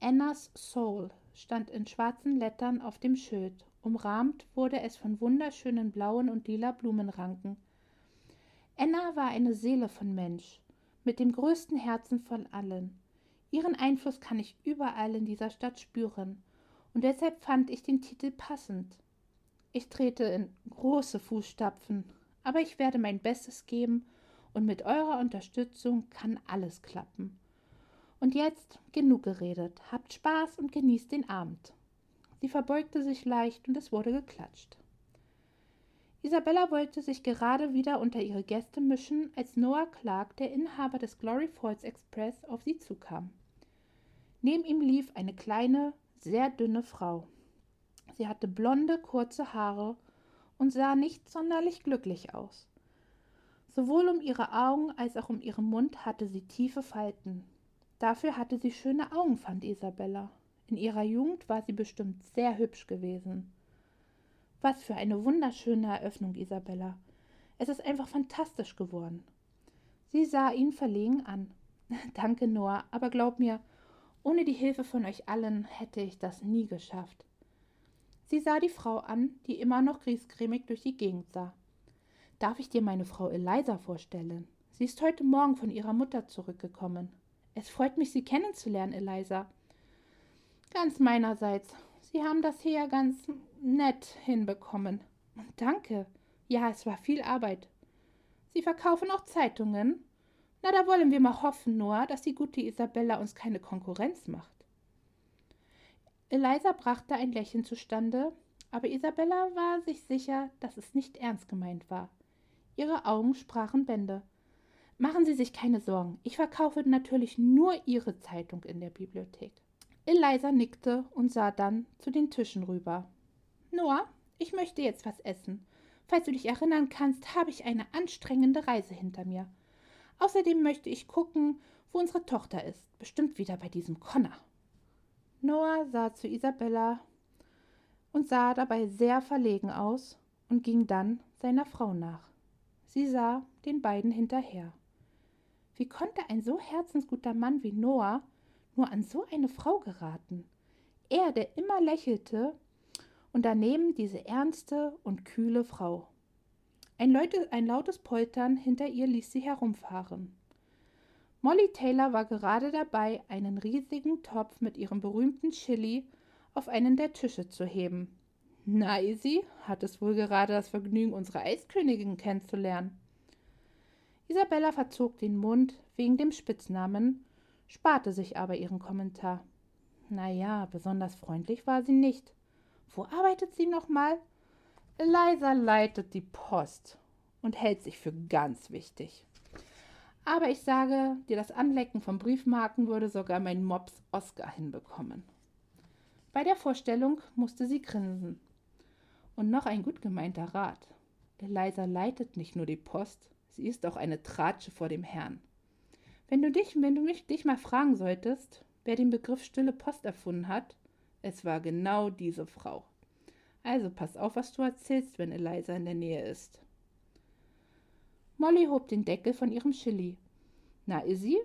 Annas Soul stand in schwarzen Lettern auf dem Schild. Umrahmt wurde es von wunderschönen blauen und lila Blumenranken. Anna war eine Seele von Mensch, mit dem größten Herzen von allen. Ihren Einfluss kann ich überall in dieser Stadt spüren, und deshalb fand ich den Titel passend. Ich trete in große Fußstapfen, aber ich werde mein Bestes geben, und mit eurer Unterstützung kann alles klappen. Und jetzt genug geredet. Habt Spaß und genießt den Abend. Sie verbeugte sich leicht und es wurde geklatscht. Isabella wollte sich gerade wieder unter ihre Gäste mischen, als Noah Clark, der Inhaber des Glory Falls Express, auf sie zukam. Neben ihm lief eine kleine, sehr dünne Frau. Sie hatte blonde, kurze Haare und sah nicht sonderlich glücklich aus. Sowohl um ihre Augen als auch um ihren Mund hatte sie tiefe Falten. Dafür hatte sie schöne Augen, fand Isabella. In ihrer Jugend war sie bestimmt sehr hübsch gewesen. Was für eine wunderschöne Eröffnung, Isabella. Es ist einfach fantastisch geworden. Sie sah ihn verlegen an. Danke, Noah, aber glaub mir, ohne die Hilfe von euch allen hätte ich das nie geschafft. Sie sah die Frau an, die immer noch griesgrämig durch die Gegend sah. Darf ich dir meine Frau Eliza vorstellen? Sie ist heute Morgen von ihrer Mutter zurückgekommen. Es freut mich, Sie kennenzulernen, Eliza. Ganz meinerseits. Sie haben das hier ganz nett hinbekommen. Danke. Ja, es war viel Arbeit. Sie verkaufen auch Zeitungen? Na, da wollen wir mal hoffen, Noah, dass die gute Isabella uns keine Konkurrenz macht. Eliza brachte ein Lächeln zustande, aber Isabella war sich sicher, dass es nicht ernst gemeint war. Ihre Augen sprachen Bände. Machen Sie sich keine Sorgen, ich verkaufe natürlich nur Ihre Zeitung in der Bibliothek. Eliza nickte und sah dann zu den Tischen rüber. Noah, ich möchte jetzt was essen. Falls du dich erinnern kannst, habe ich eine anstrengende Reise hinter mir. Außerdem möchte ich gucken, wo unsere Tochter ist. Bestimmt wieder bei diesem Connor. Noah sah zu Isabella und sah dabei sehr verlegen aus und ging dann seiner Frau nach. Sie sah den beiden hinterher. Wie konnte ein so herzensguter Mann wie Noah nur an so eine Frau geraten? Er, der immer lächelte, und daneben diese ernste und kühle Frau. Ein, Leute, ein lautes Poltern hinter ihr ließ sie herumfahren. Molly Taylor war gerade dabei, einen riesigen Topf mit ihrem berühmten Chili auf einen der Tische zu heben. Na, Izzy, hat es wohl gerade das Vergnügen, unsere Eiskönigin kennenzulernen. Isabella verzog den Mund wegen dem Spitznamen, sparte sich aber ihren Kommentar. Na ja, besonders freundlich war sie nicht. Wo arbeitet sie nochmal? Eliza leitet die Post und hält sich für ganz wichtig. Aber ich sage dir, das Anlecken von Briefmarken würde sogar mein Mops Oscar hinbekommen. Bei der Vorstellung musste sie grinsen. Und noch ein gut gemeinter Rat. Eliza leitet nicht nur die Post, sie ist auch eine Tratsche vor dem Herrn. Wenn du dich, wenn du mich dich mal fragen solltest, wer den Begriff stille Post erfunden hat, es war genau diese Frau. Also pass auf, was du erzählst, wenn Eliza in der Nähe ist. Molly hob den Deckel von ihrem Chili. Na, Izzy,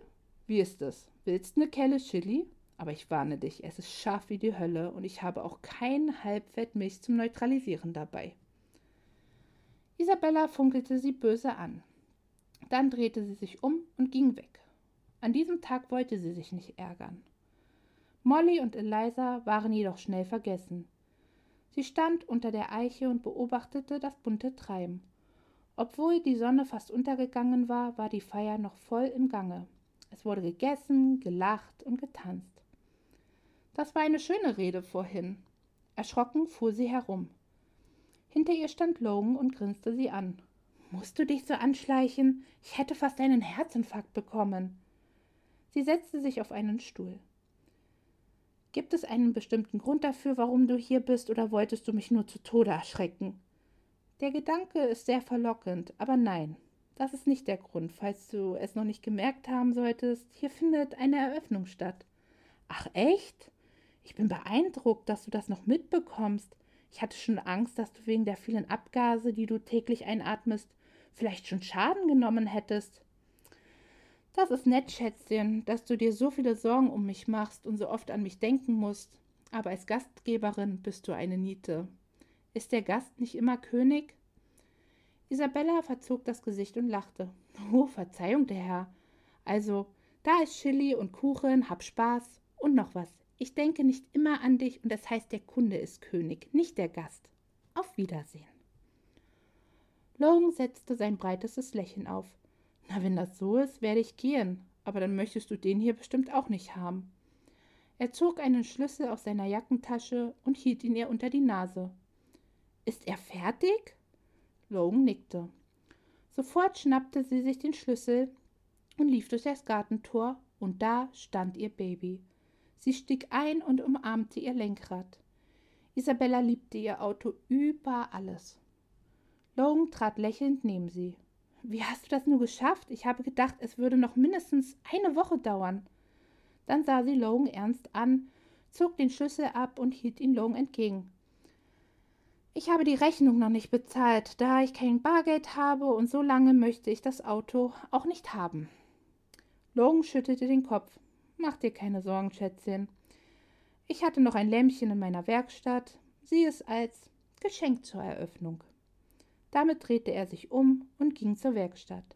wie ist es? Willst ne Kelle Chili? Aber ich warne dich, es ist scharf wie die Hölle und ich habe auch kein Halbfettmilch zum Neutralisieren dabei. Isabella funkelte sie böse an. Dann drehte sie sich um und ging weg. An diesem Tag wollte sie sich nicht ärgern. Molly und Eliza waren jedoch schnell vergessen. Sie stand unter der Eiche und beobachtete das bunte Treiben. Obwohl die Sonne fast untergegangen war, war die Feier noch voll im Gange. Es wurde gegessen, gelacht und getanzt. Das war eine schöne Rede vorhin. Erschrocken fuhr sie herum. Hinter ihr stand Logan und grinste sie an. Musst du dich so anschleichen? Ich hätte fast einen Herzinfarkt bekommen. Sie setzte sich auf einen Stuhl. Gibt es einen bestimmten Grund dafür, warum du hier bist, oder wolltest du mich nur zu Tode erschrecken? Der Gedanke ist sehr verlockend, aber nein, das ist nicht der Grund, falls du es noch nicht gemerkt haben solltest. Hier findet eine Eröffnung statt. Ach echt? Ich bin beeindruckt, dass du das noch mitbekommst. Ich hatte schon Angst, dass du wegen der vielen Abgase, die du täglich einatmest, vielleicht schon Schaden genommen hättest. Das ist nett, Schätzchen, dass du dir so viele Sorgen um mich machst und so oft an mich denken musst. Aber als Gastgeberin bist du eine Niete. Ist der Gast nicht immer König? Isabella verzog das Gesicht und lachte. Oh, Verzeihung, der Herr. Also, da ist Chili und Kuchen, hab Spaß und noch was. Ich denke nicht immer an dich und das heißt, der Kunde ist König, nicht der Gast. Auf Wiedersehen. Logan setzte sein breitestes Lächeln auf. Na, wenn das so ist, werde ich gehen, aber dann möchtest du den hier bestimmt auch nicht haben. Er zog einen Schlüssel aus seiner Jackentasche und hielt ihn ihr unter die Nase. Ist er fertig? Logan nickte. Sofort schnappte sie sich den Schlüssel und lief durch das Gartentor, und da stand ihr Baby. Sie stieg ein und umarmte ihr Lenkrad. Isabella liebte ihr Auto über alles. Logan trat lächelnd neben sie. Wie hast du das nur geschafft? Ich habe gedacht, es würde noch mindestens eine Woche dauern. Dann sah sie Logan ernst an, zog den Schlüssel ab und hielt ihn Logan entgegen. Ich habe die Rechnung noch nicht bezahlt, da ich kein Bargeld habe und so lange möchte ich das Auto auch nicht haben. Logan schüttelte den Kopf. Mach dir keine Sorgen, Schätzchen. Ich hatte noch ein Lämpchen in meiner Werkstatt. Sieh es als Geschenk zur Eröffnung. Damit drehte er sich um und ging zur Werkstatt.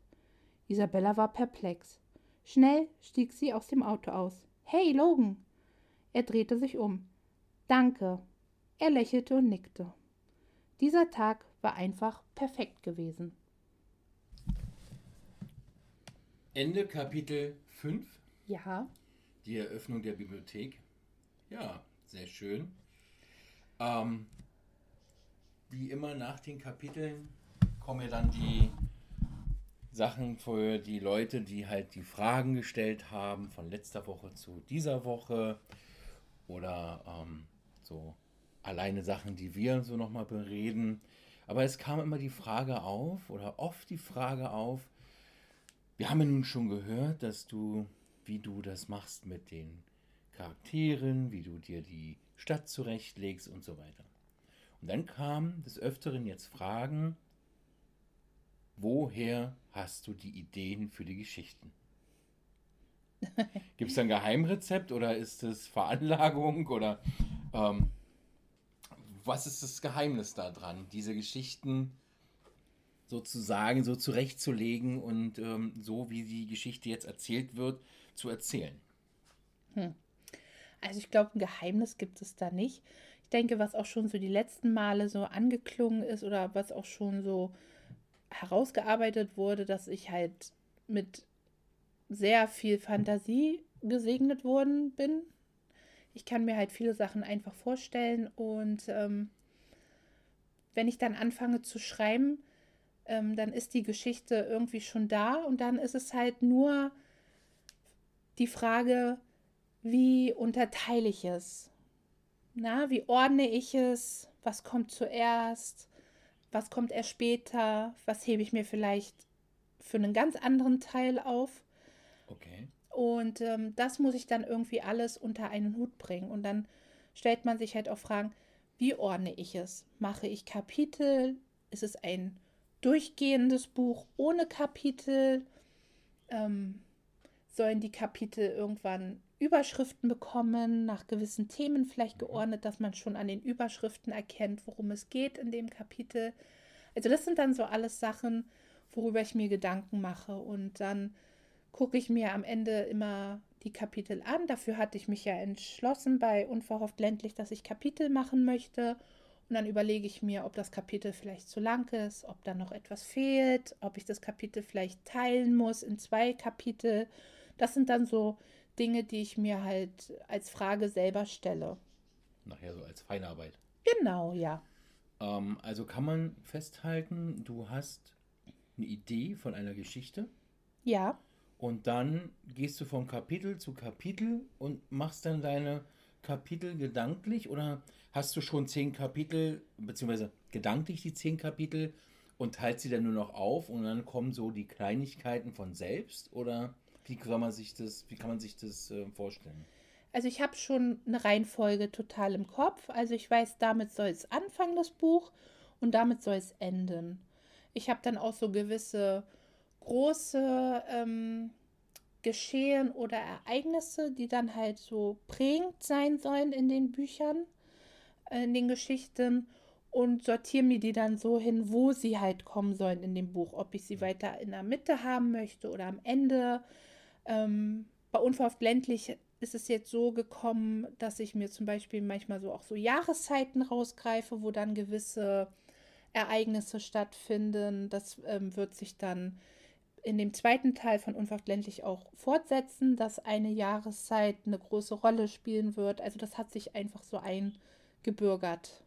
Isabella war perplex. Schnell stieg sie aus dem Auto aus. Hey, Logan! Er drehte sich um. Danke. Er lächelte und nickte. Dieser Tag war einfach perfekt gewesen. Ende Kapitel 5. Ja. Die Eröffnung der Bibliothek. Ja, sehr schön. Ähm, wie immer nach den Kapiteln kommen ja dann die Sachen für die Leute, die halt die Fragen gestellt haben von letzter Woche zu dieser Woche oder ähm, so alleine Sachen, die wir so nochmal bereden. Aber es kam immer die Frage auf oder oft die Frage auf, wir haben ja nun schon gehört, dass du, wie du das machst mit den Charakteren, wie du dir die Stadt zurechtlegst und so weiter. Und dann kamen des Öfteren jetzt Fragen, woher hast du die Ideen für die Geschichten? Gibt es ein Geheimrezept oder ist es Veranlagung oder ähm, was ist das Geheimnis daran, diese Geschichten sozusagen so zurechtzulegen und ähm, so, wie die Geschichte jetzt erzählt wird, zu erzählen? Hm. Also ich glaube, ein Geheimnis gibt es da nicht. Ich denke, was auch schon so die letzten Male so angeklungen ist oder was auch schon so herausgearbeitet wurde, dass ich halt mit sehr viel Fantasie gesegnet worden bin. Ich kann mir halt viele Sachen einfach vorstellen und ähm, wenn ich dann anfange zu schreiben, ähm, dann ist die Geschichte irgendwie schon da und dann ist es halt nur die Frage, wie unterteile ich es? Na, wie ordne ich es? Was kommt zuerst? Was kommt erst später? Was hebe ich mir vielleicht für einen ganz anderen Teil auf? Okay. Und ähm, das muss ich dann irgendwie alles unter einen Hut bringen. Und dann stellt man sich halt auch Fragen, wie ordne ich es? Mache ich Kapitel? Ist es ein durchgehendes Buch ohne Kapitel? Ähm, sollen die Kapitel irgendwann Überschriften bekommen, nach gewissen Themen vielleicht mhm. geordnet, dass man schon an den Überschriften erkennt, worum es geht in dem Kapitel. Also das sind dann so alles Sachen, worüber ich mir Gedanken mache. Und dann gucke ich mir am Ende immer die Kapitel an. Dafür hatte ich mich ja entschlossen bei Unverhofft ländlich, dass ich Kapitel machen möchte. Und dann überlege ich mir, ob das Kapitel vielleicht zu lang ist, ob da noch etwas fehlt, ob ich das Kapitel vielleicht teilen muss in zwei Kapitel. Das sind dann so Dinge, die ich mir halt als Frage selber stelle. Nachher so als Feinarbeit. Genau, ja. Ähm, also kann man festhalten, du hast eine Idee von einer Geschichte. Ja. Und dann gehst du von Kapitel zu Kapitel und machst dann deine Kapitel gedanklich oder hast du schon zehn Kapitel, beziehungsweise gedanklich die zehn Kapitel und teilst sie dann nur noch auf und dann kommen so die Kleinigkeiten von selbst oder wie kann man sich das, wie kann man sich das äh, vorstellen? Also ich habe schon eine Reihenfolge total im Kopf. Also ich weiß, damit soll es anfangen, das Buch, und damit soll es enden. Ich habe dann auch so gewisse große ähm, Geschehen oder Ereignisse, die dann halt so prägend sein sollen in den Büchern, äh, in den Geschichten und sortiere mir die dann so hin, wo sie halt kommen sollen in dem Buch. Ob ich sie weiter in der Mitte haben möchte oder am Ende ähm, bei Unverhofft ländlich ist es jetzt so gekommen, dass ich mir zum Beispiel manchmal so auch so Jahreszeiten rausgreife, wo dann gewisse Ereignisse stattfinden. Das ähm, wird sich dann in dem zweiten Teil von Unverhofft ländlich auch fortsetzen, dass eine Jahreszeit eine große Rolle spielen wird. Also das hat sich einfach so eingebürgert.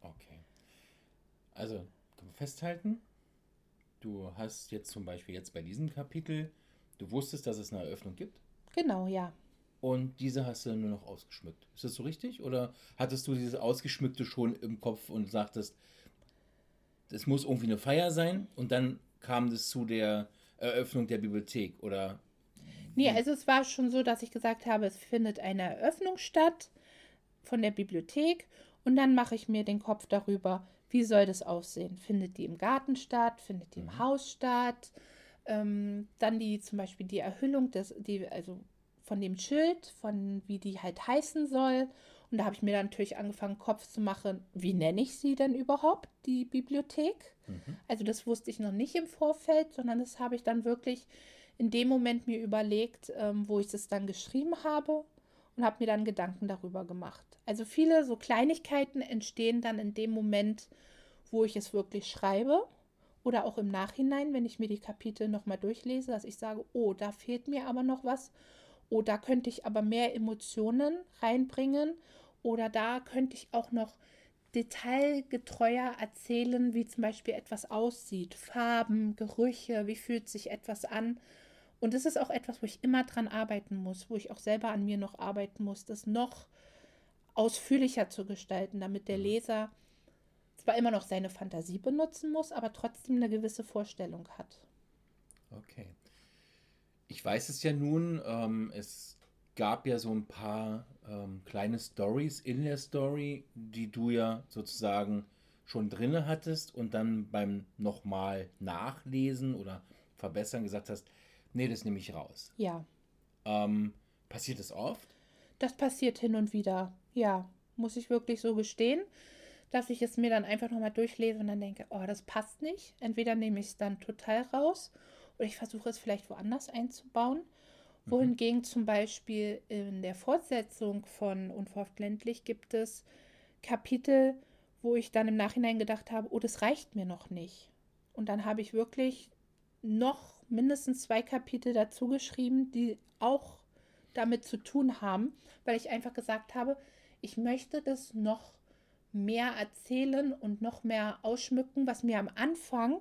Okay. Also festhalten, du hast jetzt zum Beispiel jetzt bei diesem Kapitel Du wusstest, dass es eine Eröffnung gibt? Genau, ja. Und diese hast du nur noch ausgeschmückt. Ist das so richtig? Oder hattest du dieses Ausgeschmückte schon im Kopf und sagtest, es muss irgendwie eine Feier sein und dann kam es zu der Eröffnung der Bibliothek? Oder? Nee, also es war schon so, dass ich gesagt habe, es findet eine Eröffnung statt von der Bibliothek und dann mache ich mir den Kopf darüber, wie soll das aussehen? Findet die im Garten statt? Findet die im mhm. Haus statt? Ähm, dann die zum Beispiel die Erhüllung des, die, also von dem Schild, von wie die halt heißen soll. Und da habe ich mir dann natürlich angefangen, Kopf zu machen, wie nenne ich sie denn überhaupt, die Bibliothek? Mhm. Also das wusste ich noch nicht im Vorfeld, sondern das habe ich dann wirklich in dem Moment mir überlegt, ähm, wo ich es dann geschrieben habe und habe mir dann Gedanken darüber gemacht. Also viele so Kleinigkeiten entstehen dann in dem Moment, wo ich es wirklich schreibe oder auch im Nachhinein, wenn ich mir die Kapitel nochmal durchlese, dass ich sage, oh, da fehlt mir aber noch was. Oh, da könnte ich aber mehr Emotionen reinbringen. Oder da könnte ich auch noch detailgetreuer erzählen, wie zum Beispiel etwas aussieht. Farben, Gerüche, wie fühlt sich etwas an. Und das ist auch etwas, wo ich immer dran arbeiten muss, wo ich auch selber an mir noch arbeiten muss, das noch ausführlicher zu gestalten, damit der mhm. Leser zwar immer noch seine Fantasie benutzen muss, aber trotzdem eine gewisse Vorstellung hat. Okay. Ich weiß es ja nun, ähm, es gab ja so ein paar ähm, kleine Stories in der Story, die du ja sozusagen schon drinne hattest und dann beim nochmal nachlesen oder verbessern gesagt hast, nee, das nehme ich raus. Ja. Ähm, passiert das oft? Das passiert hin und wieder, ja. Muss ich wirklich so gestehen dass ich es mir dann einfach nochmal durchlese und dann denke, oh, das passt nicht. Entweder nehme ich es dann total raus oder ich versuche es vielleicht woanders einzubauen. Mhm. Wohingegen zum Beispiel in der Fortsetzung von Unverhofft ländlich gibt es Kapitel, wo ich dann im Nachhinein gedacht habe, oh, das reicht mir noch nicht. Und dann habe ich wirklich noch mindestens zwei Kapitel dazu geschrieben, die auch damit zu tun haben, weil ich einfach gesagt habe, ich möchte das noch mehr erzählen und noch mehr ausschmücken, was mir am Anfang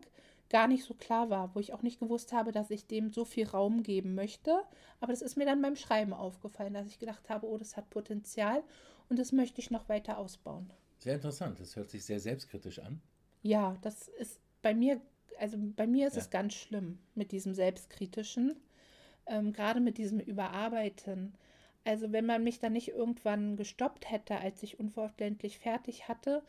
gar nicht so klar war, wo ich auch nicht gewusst habe, dass ich dem so viel Raum geben möchte. Aber das ist mir dann beim Schreiben aufgefallen, dass ich gedacht habe, oh, das hat Potenzial und das möchte ich noch weiter ausbauen. Sehr interessant, das hört sich sehr selbstkritisch an. Ja, das ist bei mir, also bei mir ist ja. es ganz schlimm mit diesem Selbstkritischen, ähm, gerade mit diesem Überarbeiten. Also wenn man mich dann nicht irgendwann gestoppt hätte, als ich unverständlich fertig hatte,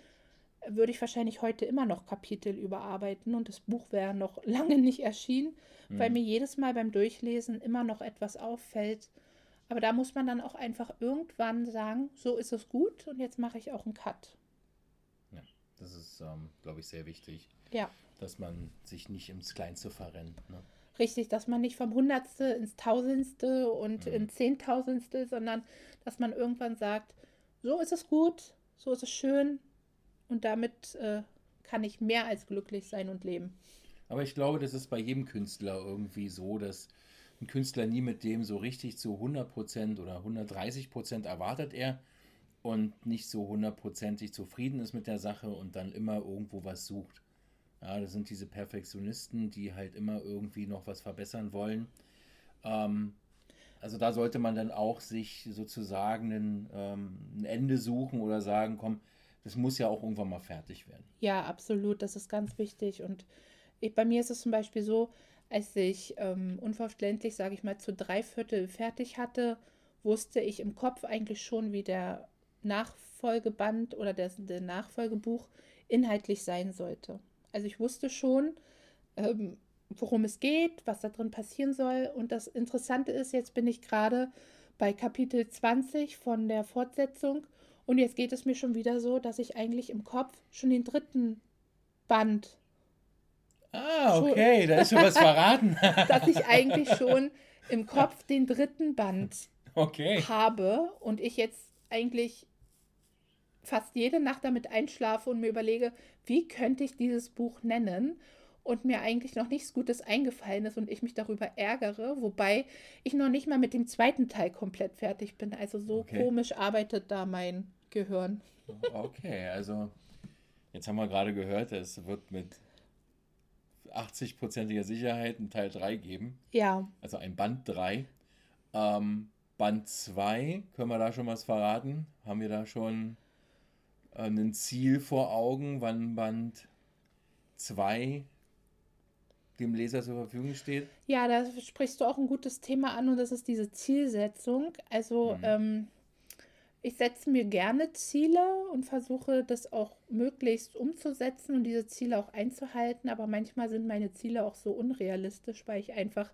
würde ich wahrscheinlich heute immer noch Kapitel überarbeiten und das Buch wäre noch lange nicht erschienen, mhm. weil mir jedes Mal beim Durchlesen immer noch etwas auffällt. Aber da muss man dann auch einfach irgendwann sagen, so ist es gut und jetzt mache ich auch einen Cut. Ja, das ist, ähm, glaube ich, sehr wichtig. Ja. Dass man sich nicht ins Kleinste verrennt. Ne? Richtig, dass man nicht vom Hundertste ins Tausendste und mhm. ins Zehntausendstel, sondern dass man irgendwann sagt, so ist es gut, so ist es schön und damit äh, kann ich mehr als glücklich sein und leben. Aber ich glaube, das ist bei jedem Künstler irgendwie so, dass ein Künstler nie mit dem so richtig zu 100% oder 130% erwartet er und nicht so hundertprozentig zufrieden ist mit der Sache und dann immer irgendwo was sucht. Ja, das sind diese Perfektionisten, die halt immer irgendwie noch was verbessern wollen. Ähm, also da sollte man dann auch sich sozusagen ein, ähm, ein Ende suchen oder sagen, komm, das muss ja auch irgendwann mal fertig werden. Ja, absolut, das ist ganz wichtig. Und ich, bei mir ist es zum Beispiel so, als ich ähm, unverständlich, sage ich mal, zu drei Viertel fertig hatte, wusste ich im Kopf eigentlich schon, wie der Nachfolgeband oder das, der Nachfolgebuch inhaltlich sein sollte. Also ich wusste schon, ähm, worum es geht, was da drin passieren soll. Und das Interessante ist, jetzt bin ich gerade bei Kapitel 20 von der Fortsetzung. Und jetzt geht es mir schon wieder so, dass ich eigentlich im Kopf schon den dritten Band. Ah, okay, schon, da ist schon was verraten. dass ich eigentlich schon im Kopf den dritten Band okay. habe und ich jetzt eigentlich fast jede Nacht damit einschlafe und mir überlege, wie könnte ich dieses Buch nennen und mir eigentlich noch nichts Gutes eingefallen ist und ich mich darüber ärgere, wobei ich noch nicht mal mit dem zweiten Teil komplett fertig bin. Also so okay. komisch arbeitet da mein Gehirn. Okay, also jetzt haben wir gerade gehört, es wird mit 80-prozentiger Sicherheit ein Teil 3 geben. Ja. Also ein Band 3. Ähm, Band 2, können wir da schon was verraten? Haben wir da schon ein Ziel vor Augen, wann Band 2 dem Leser zur Verfügung steht? Ja, da sprichst du auch ein gutes Thema an und das ist diese Zielsetzung. Also mhm. ähm, ich setze mir gerne Ziele und versuche das auch möglichst umzusetzen und diese Ziele auch einzuhalten, aber manchmal sind meine Ziele auch so unrealistisch, weil ich einfach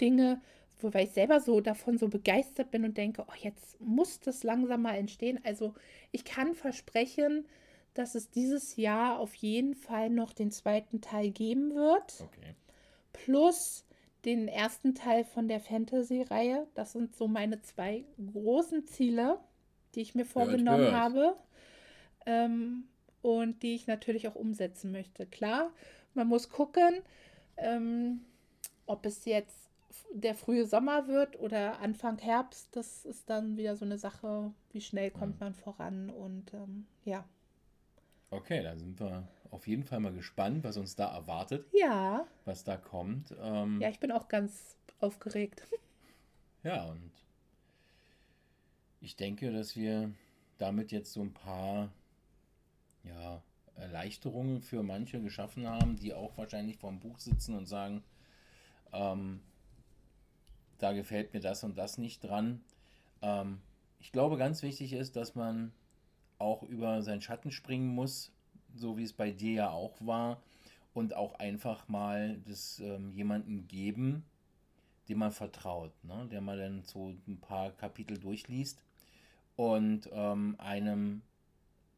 Dinge weil ich selber so davon so begeistert bin und denke, oh, jetzt muss das langsam mal entstehen. Also ich kann versprechen, dass es dieses Jahr auf jeden Fall noch den zweiten Teil geben wird. Okay. Plus den ersten Teil von der Fantasy-Reihe. Das sind so meine zwei großen Ziele, die ich mir vorgenommen hört, hört. habe. Ähm, und die ich natürlich auch umsetzen möchte. Klar Man muss gucken, ähm, ob es jetzt der frühe Sommer wird oder Anfang Herbst. Das ist dann wieder so eine Sache, wie schnell kommt man voran und ähm, ja. Okay, da sind wir auf jeden Fall mal gespannt, was uns da erwartet. Ja. Was da kommt. Ähm, ja, ich bin auch ganz aufgeregt. Ja, und ich denke, dass wir damit jetzt so ein paar ja, Erleichterungen für manche geschaffen haben, die auch wahrscheinlich vor dem Buch sitzen und sagen, ähm, da gefällt mir das und das nicht dran. Ähm, ich glaube, ganz wichtig ist, dass man auch über seinen Schatten springen muss, so wie es bei dir ja auch war, und auch einfach mal das ähm, jemanden geben, dem man vertraut, ne? der man dann so ein paar Kapitel durchliest und ähm, einem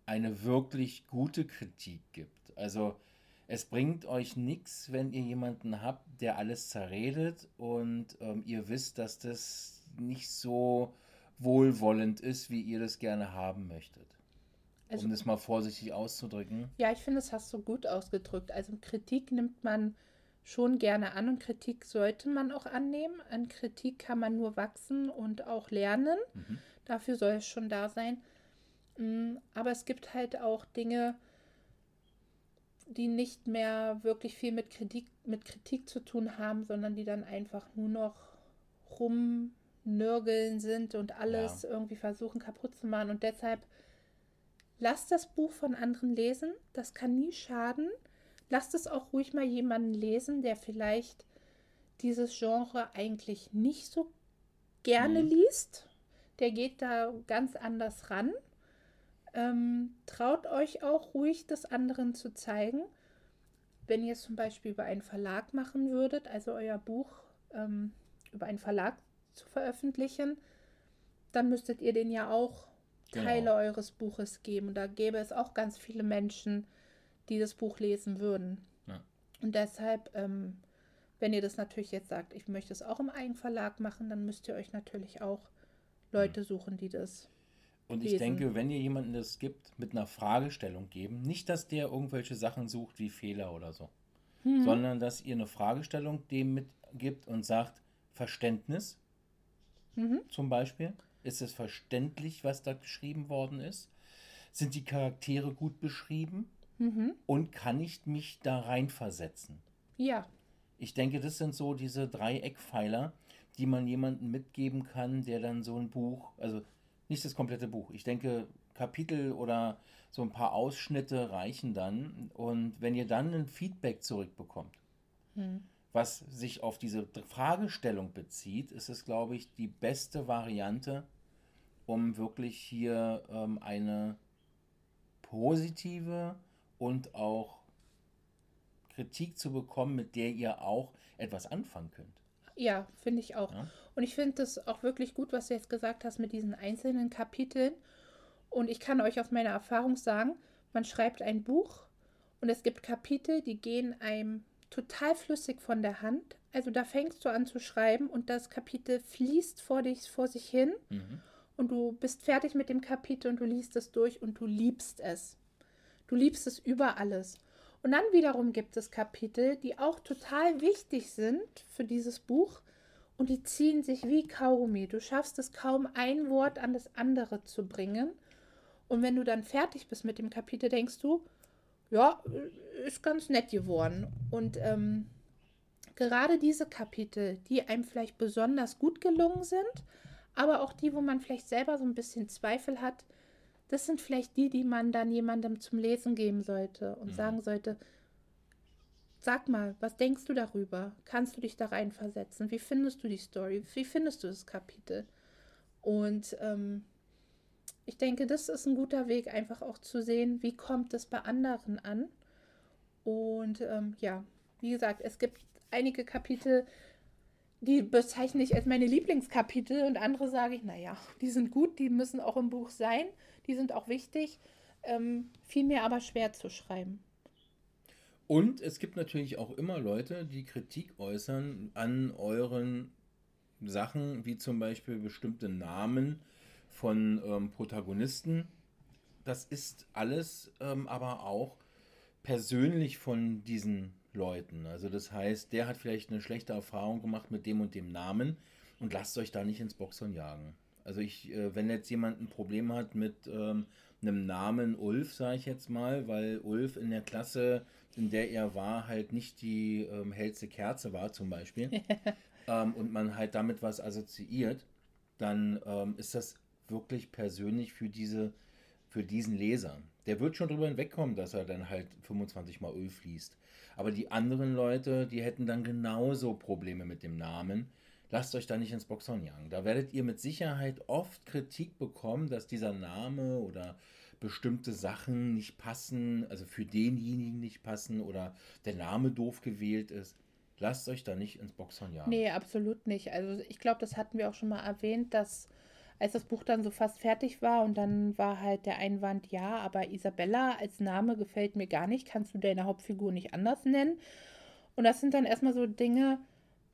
eine wirklich gute Kritik gibt. Also es bringt euch nichts, wenn ihr jemanden habt, der alles zerredet und ähm, ihr wisst, dass das nicht so wohlwollend ist, wie ihr das gerne haben möchtet. Also, um das mal vorsichtig auszudrücken. Ja, ich finde, das hast du gut ausgedrückt. Also Kritik nimmt man schon gerne an und Kritik sollte man auch annehmen. An Kritik kann man nur wachsen und auch lernen. Mhm. Dafür soll es schon da sein. Mm, aber es gibt halt auch Dinge, die nicht mehr wirklich viel mit Kritik, mit Kritik zu tun haben, sondern die dann einfach nur noch rumnörgeln sind und alles ja. irgendwie versuchen kaputt zu machen. Und deshalb lasst das Buch von anderen lesen. Das kann nie schaden lasst es auch ruhig mal jemanden lesen, der vielleicht dieses Genre eigentlich nicht so gerne mhm. liest. Der geht da ganz anders ran. Ähm, traut euch auch ruhig, das anderen zu zeigen. Wenn ihr es zum Beispiel über einen Verlag machen würdet, also euer Buch ähm, über einen Verlag zu veröffentlichen, dann müsstet ihr den ja auch genau. Teile genau. eures Buches geben. Und da gäbe es auch ganz viele Menschen, die das Buch lesen würden. Ja. Und deshalb, ähm, wenn ihr das natürlich jetzt sagt, ich möchte es auch im Eigenverlag machen, dann müsst ihr euch natürlich auch Leute mhm. suchen, die das. Und ich lesen. denke, wenn ihr jemanden das gibt, mit einer Fragestellung geben, nicht, dass der irgendwelche Sachen sucht wie Fehler oder so, mhm. sondern dass ihr eine Fragestellung dem mitgibt und sagt, Verständnis mhm. zum Beispiel. Ist es verständlich, was da geschrieben worden ist? Sind die Charaktere gut beschrieben? mhm. und kann ich mich da reinversetzen. Ja. Ich denke, das sind so diese drei Eckpfeiler, die man jemandem mitgeben kann, der dann so ein Buch, also nicht das komplette Buch, ich denke, Kapitel oder so ein paar Ausschnitte reichen dann. Und wenn ihr dann ein Feedback zurückbekommt, mhm. was sich auf diese Fragestellung bezieht, ist es, glaube ich, die beste Variante, um wirklich hier ähm, eine positive und auch Kritik zu bekommen, mit der ihr auch etwas anfangen könnt. Ja, finde ich auch. Ja? Und ich finde es auch wirklich gut, was du jetzt gesagt hast mit diesen einzelnen Kapiteln. Und ich kann euch aus meiner Erfahrung sagen, man schreibt ein Buch und es gibt Kapitel, die gehen einem total flüssig von der Hand. Also da fängst du an zu schreiben und das Kapitel fließt vor dich vor sich hin mhm. und du bist fertig mit dem Kapitel und du liest es durch und du liebst es. Du liebst es über alles. Und dann wiederum gibt es Kapitel, die auch total wichtig sind für dieses Buch und die ziehen sich wie Kaugummi. Du schaffst es kaum, ein Wort an das andere zu bringen. Und wenn du dann fertig bist mit dem Kapitel, denkst du, ja, ist ganz nett geworden. Und ähm, gerade diese Kapitel, die einem vielleicht besonders gut gelungen sind, aber auch die, wo man vielleicht selber so ein bisschen Zweifel hat, das sind vielleicht die, die man dann jemandem zum Lesen geben sollte und mhm. sagen sollte, sag mal, was denkst du darüber? Kannst du dich da reinversetzen? Wie findest du die Story? Wie findest du das Kapitel? Und ähm, ich denke, das ist ein guter Weg, einfach auch zu sehen, wie kommt es bei anderen an. Und ähm, ja, wie gesagt, es gibt einige Kapitel, die bezeichne ich als meine Lieblingskapitel und andere sage ich, naja, die sind gut, die müssen auch im Buch sein, die sind auch wichtig, ähm, fiel mir aber schwer zu schreiben. Und es gibt natürlich auch immer Leute, die Kritik äußern an euren Sachen, wie zum Beispiel bestimmte Namen von ähm, Protagonisten. Das ist alles ähm, aber auch persönlich von diesen Leuten. Also das heißt, der hat vielleicht eine schlechte Erfahrung gemacht mit dem und dem Namen und lasst euch da nicht ins Boxhorn jagen. Also ich, äh, wenn jetzt jemand ein Problem hat mit ähm, einem Namen Ulf, sage ich jetzt mal, weil Ulf in der Klasse, in der er war, halt nicht die ähm, hellste Kerze war zum Beispiel ähm, und man halt damit was assoziiert, dann ähm, ist das wirklich persönlich für diese für diesen Leser. Der wird schon drüber hinwegkommen, dass er dann halt 25 mal Ulf liest. Aber die anderen Leute, die hätten dann genauso Probleme mit dem Namen. Lasst euch da nicht ins Boxhorn jagen. Da werdet ihr mit Sicherheit oft Kritik bekommen, dass dieser Name oder bestimmte Sachen nicht passen, also für denjenigen nicht passen oder der Name doof gewählt ist. Lasst euch da nicht ins Boxhorn jagen. Nee, absolut nicht. Also ich glaube, das hatten wir auch schon mal erwähnt, dass als das Buch dann so fast fertig war und dann war halt der Einwand, ja, aber Isabella als Name gefällt mir gar nicht, kannst du deine Hauptfigur nicht anders nennen? Und das sind dann erstmal so Dinge,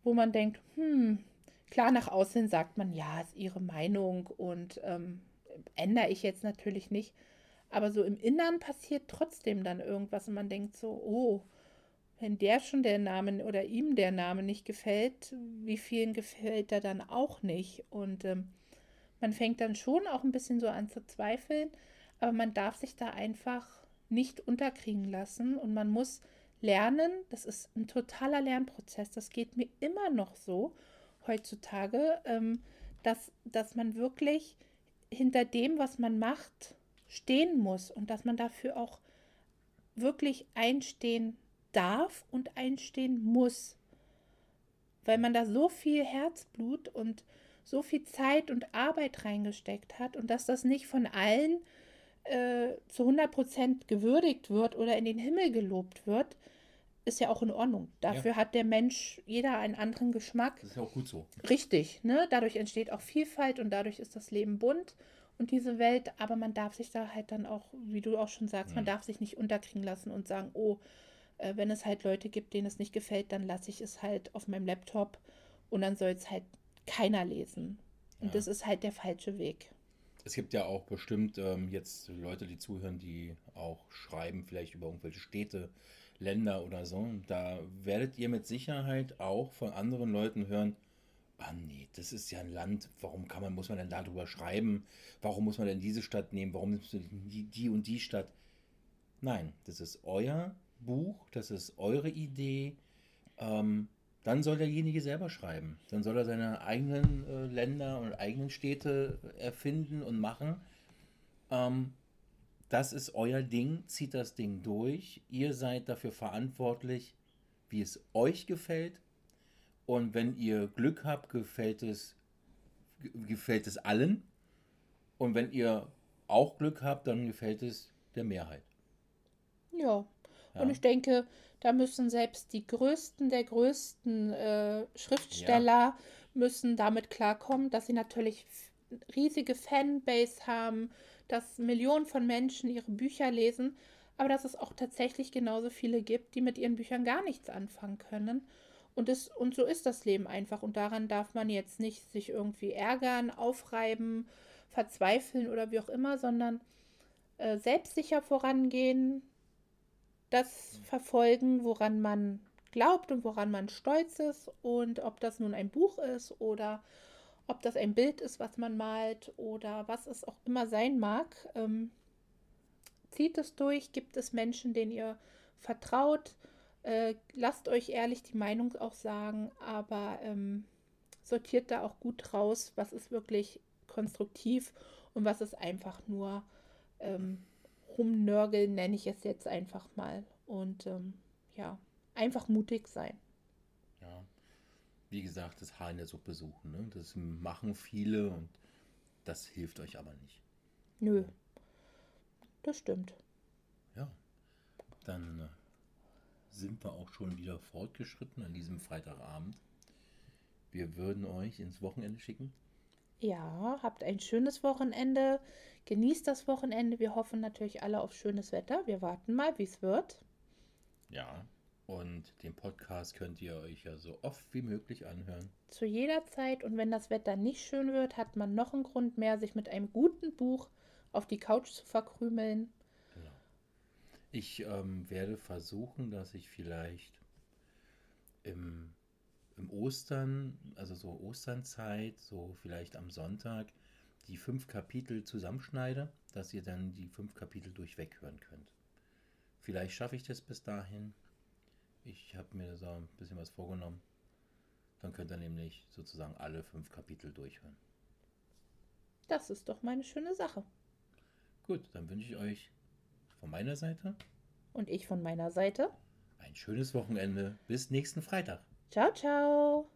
wo man denkt, hm, klar, nach außen sagt man, ja, ist ihre Meinung und ähm, ändere ich jetzt natürlich nicht. Aber so im Innern passiert trotzdem dann irgendwas und man denkt so, oh, wenn der schon der Name oder ihm der Name nicht gefällt, wie vielen gefällt er dann auch nicht? Und ähm, man fängt dann schon auch ein bisschen so an zu zweifeln, aber man darf sich da einfach nicht unterkriegen lassen und man muss lernen, das ist ein totaler Lernprozess, das geht mir immer noch so heutzutage, ähm, dass, dass man wirklich hinter dem, was man macht, stehen muss und dass man dafür auch wirklich einstehen darf und einstehen muss, weil man da so viel Herzblut und so viel Zeit und Arbeit reingesteckt hat und dass das nicht von allen äh, zu 100 Prozent gewürdigt wird oder in den Himmel gelobt wird, ist ja auch in Ordnung. Dafür ja. hat der Mensch jeder einen anderen Geschmack. Das ist ja auch gut so. Richtig, ne? Dadurch entsteht auch Vielfalt und dadurch ist das Leben bunt und diese Welt, aber man darf sich da halt dann auch, wie du auch schon sagst, mhm. man darf sich nicht unterkriegen lassen und sagen, oh, äh, wenn es halt Leute gibt, denen es nicht gefällt, dann lasse ich es halt auf meinem Laptop und dann soll es halt keiner lesen. Und ja. das ist halt der falsche Weg. Es gibt ja auch bestimmt ähm, jetzt Leute, die zuhören, die auch schreiben, vielleicht über irgendwelche Städte, Länder oder so. Da werdet ihr mit Sicherheit auch von anderen Leuten hören, ah nee, das ist ja ein Land, warum kann man, muss man denn darüber schreiben? Warum muss man denn diese Stadt nehmen? Warum nimmst du die, die und die Stadt? Nein, das ist euer Buch, das ist eure Idee. Ähm, dann soll derjenige selber schreiben. Dann soll er seine eigenen äh, Länder und eigenen Städte erfinden und machen. Ähm, das ist euer Ding, zieht das Ding durch. Ihr seid dafür verantwortlich, wie es euch gefällt. Und wenn ihr Glück habt, gefällt es, gefällt es allen. Und wenn ihr auch Glück habt, dann gefällt es der Mehrheit. Ja. ja. Und ich denke, da müssen selbst die größten der größten äh, Schriftsteller ja. müssen damit klarkommen, dass sie natürlich riesige Fanbase haben, dass Millionen von Menschen ihre Bücher lesen, aber dass es auch tatsächlich genauso viele gibt, die mit ihren Büchern gar nichts anfangen können. Und, das, und so ist das Leben einfach. Und daran darf man jetzt nicht sich irgendwie ärgern, aufreiben, verzweifeln oder wie auch immer, sondern äh, selbstsicher vorangehen, das verfolgen, woran man glaubt und woran man stolz ist. Und ob das nun ein Buch ist oder ob das ein Bild ist, was man malt oder was es auch immer sein mag, ähm, zieht es durch, gibt es Menschen, denen ihr vertraut. Äh, lasst euch ehrlich die Meinung auch sagen, aber ähm, sortiert da auch gut raus, was ist wirklich konstruktiv und was ist einfach nur ähm, rumnörgeln, nenne ich es jetzt einfach mal. Und ähm, ja, einfach mutig sein. Wie gesagt, das Haar in der Suppe suchen. Ne? Das machen viele und das hilft euch aber nicht. Nö, das stimmt. Ja, dann äh, sind wir auch schon wieder fortgeschritten an diesem Freitagabend. Wir würden euch ins Wochenende schicken. Ja, habt ein schönes Wochenende. Genießt das Wochenende. Wir hoffen natürlich alle auf schönes Wetter. Wir warten mal, wie es wird. Ja, und den Podcast könnt ihr euch ja so oft wie möglich anhören. Zu jeder Zeit. Und wenn das Wetter nicht schön wird, hat man noch einen Grund mehr, sich mit einem guten Buch auf die Couch zu verkrümeln. Genau. Ich ähm, werde versuchen, dass ich vielleicht im, im Ostern, also so Osternzeit, so vielleicht am Sonntag, die fünf Kapitel zusammenschneide, dass ihr dann die fünf Kapitel durchweg hören könnt. Vielleicht schaffe ich das bis dahin. Ich habe mir so ein bisschen was vorgenommen. Dann könnt ihr nämlich sozusagen alle fünf Kapitel durchhören. Das ist doch meine schöne Sache. Gut, dann wünsche ich euch von meiner Seite Und ich von meiner Seite. ein schönes Wochenende. Bis nächsten Freitag. Ciao, ciao.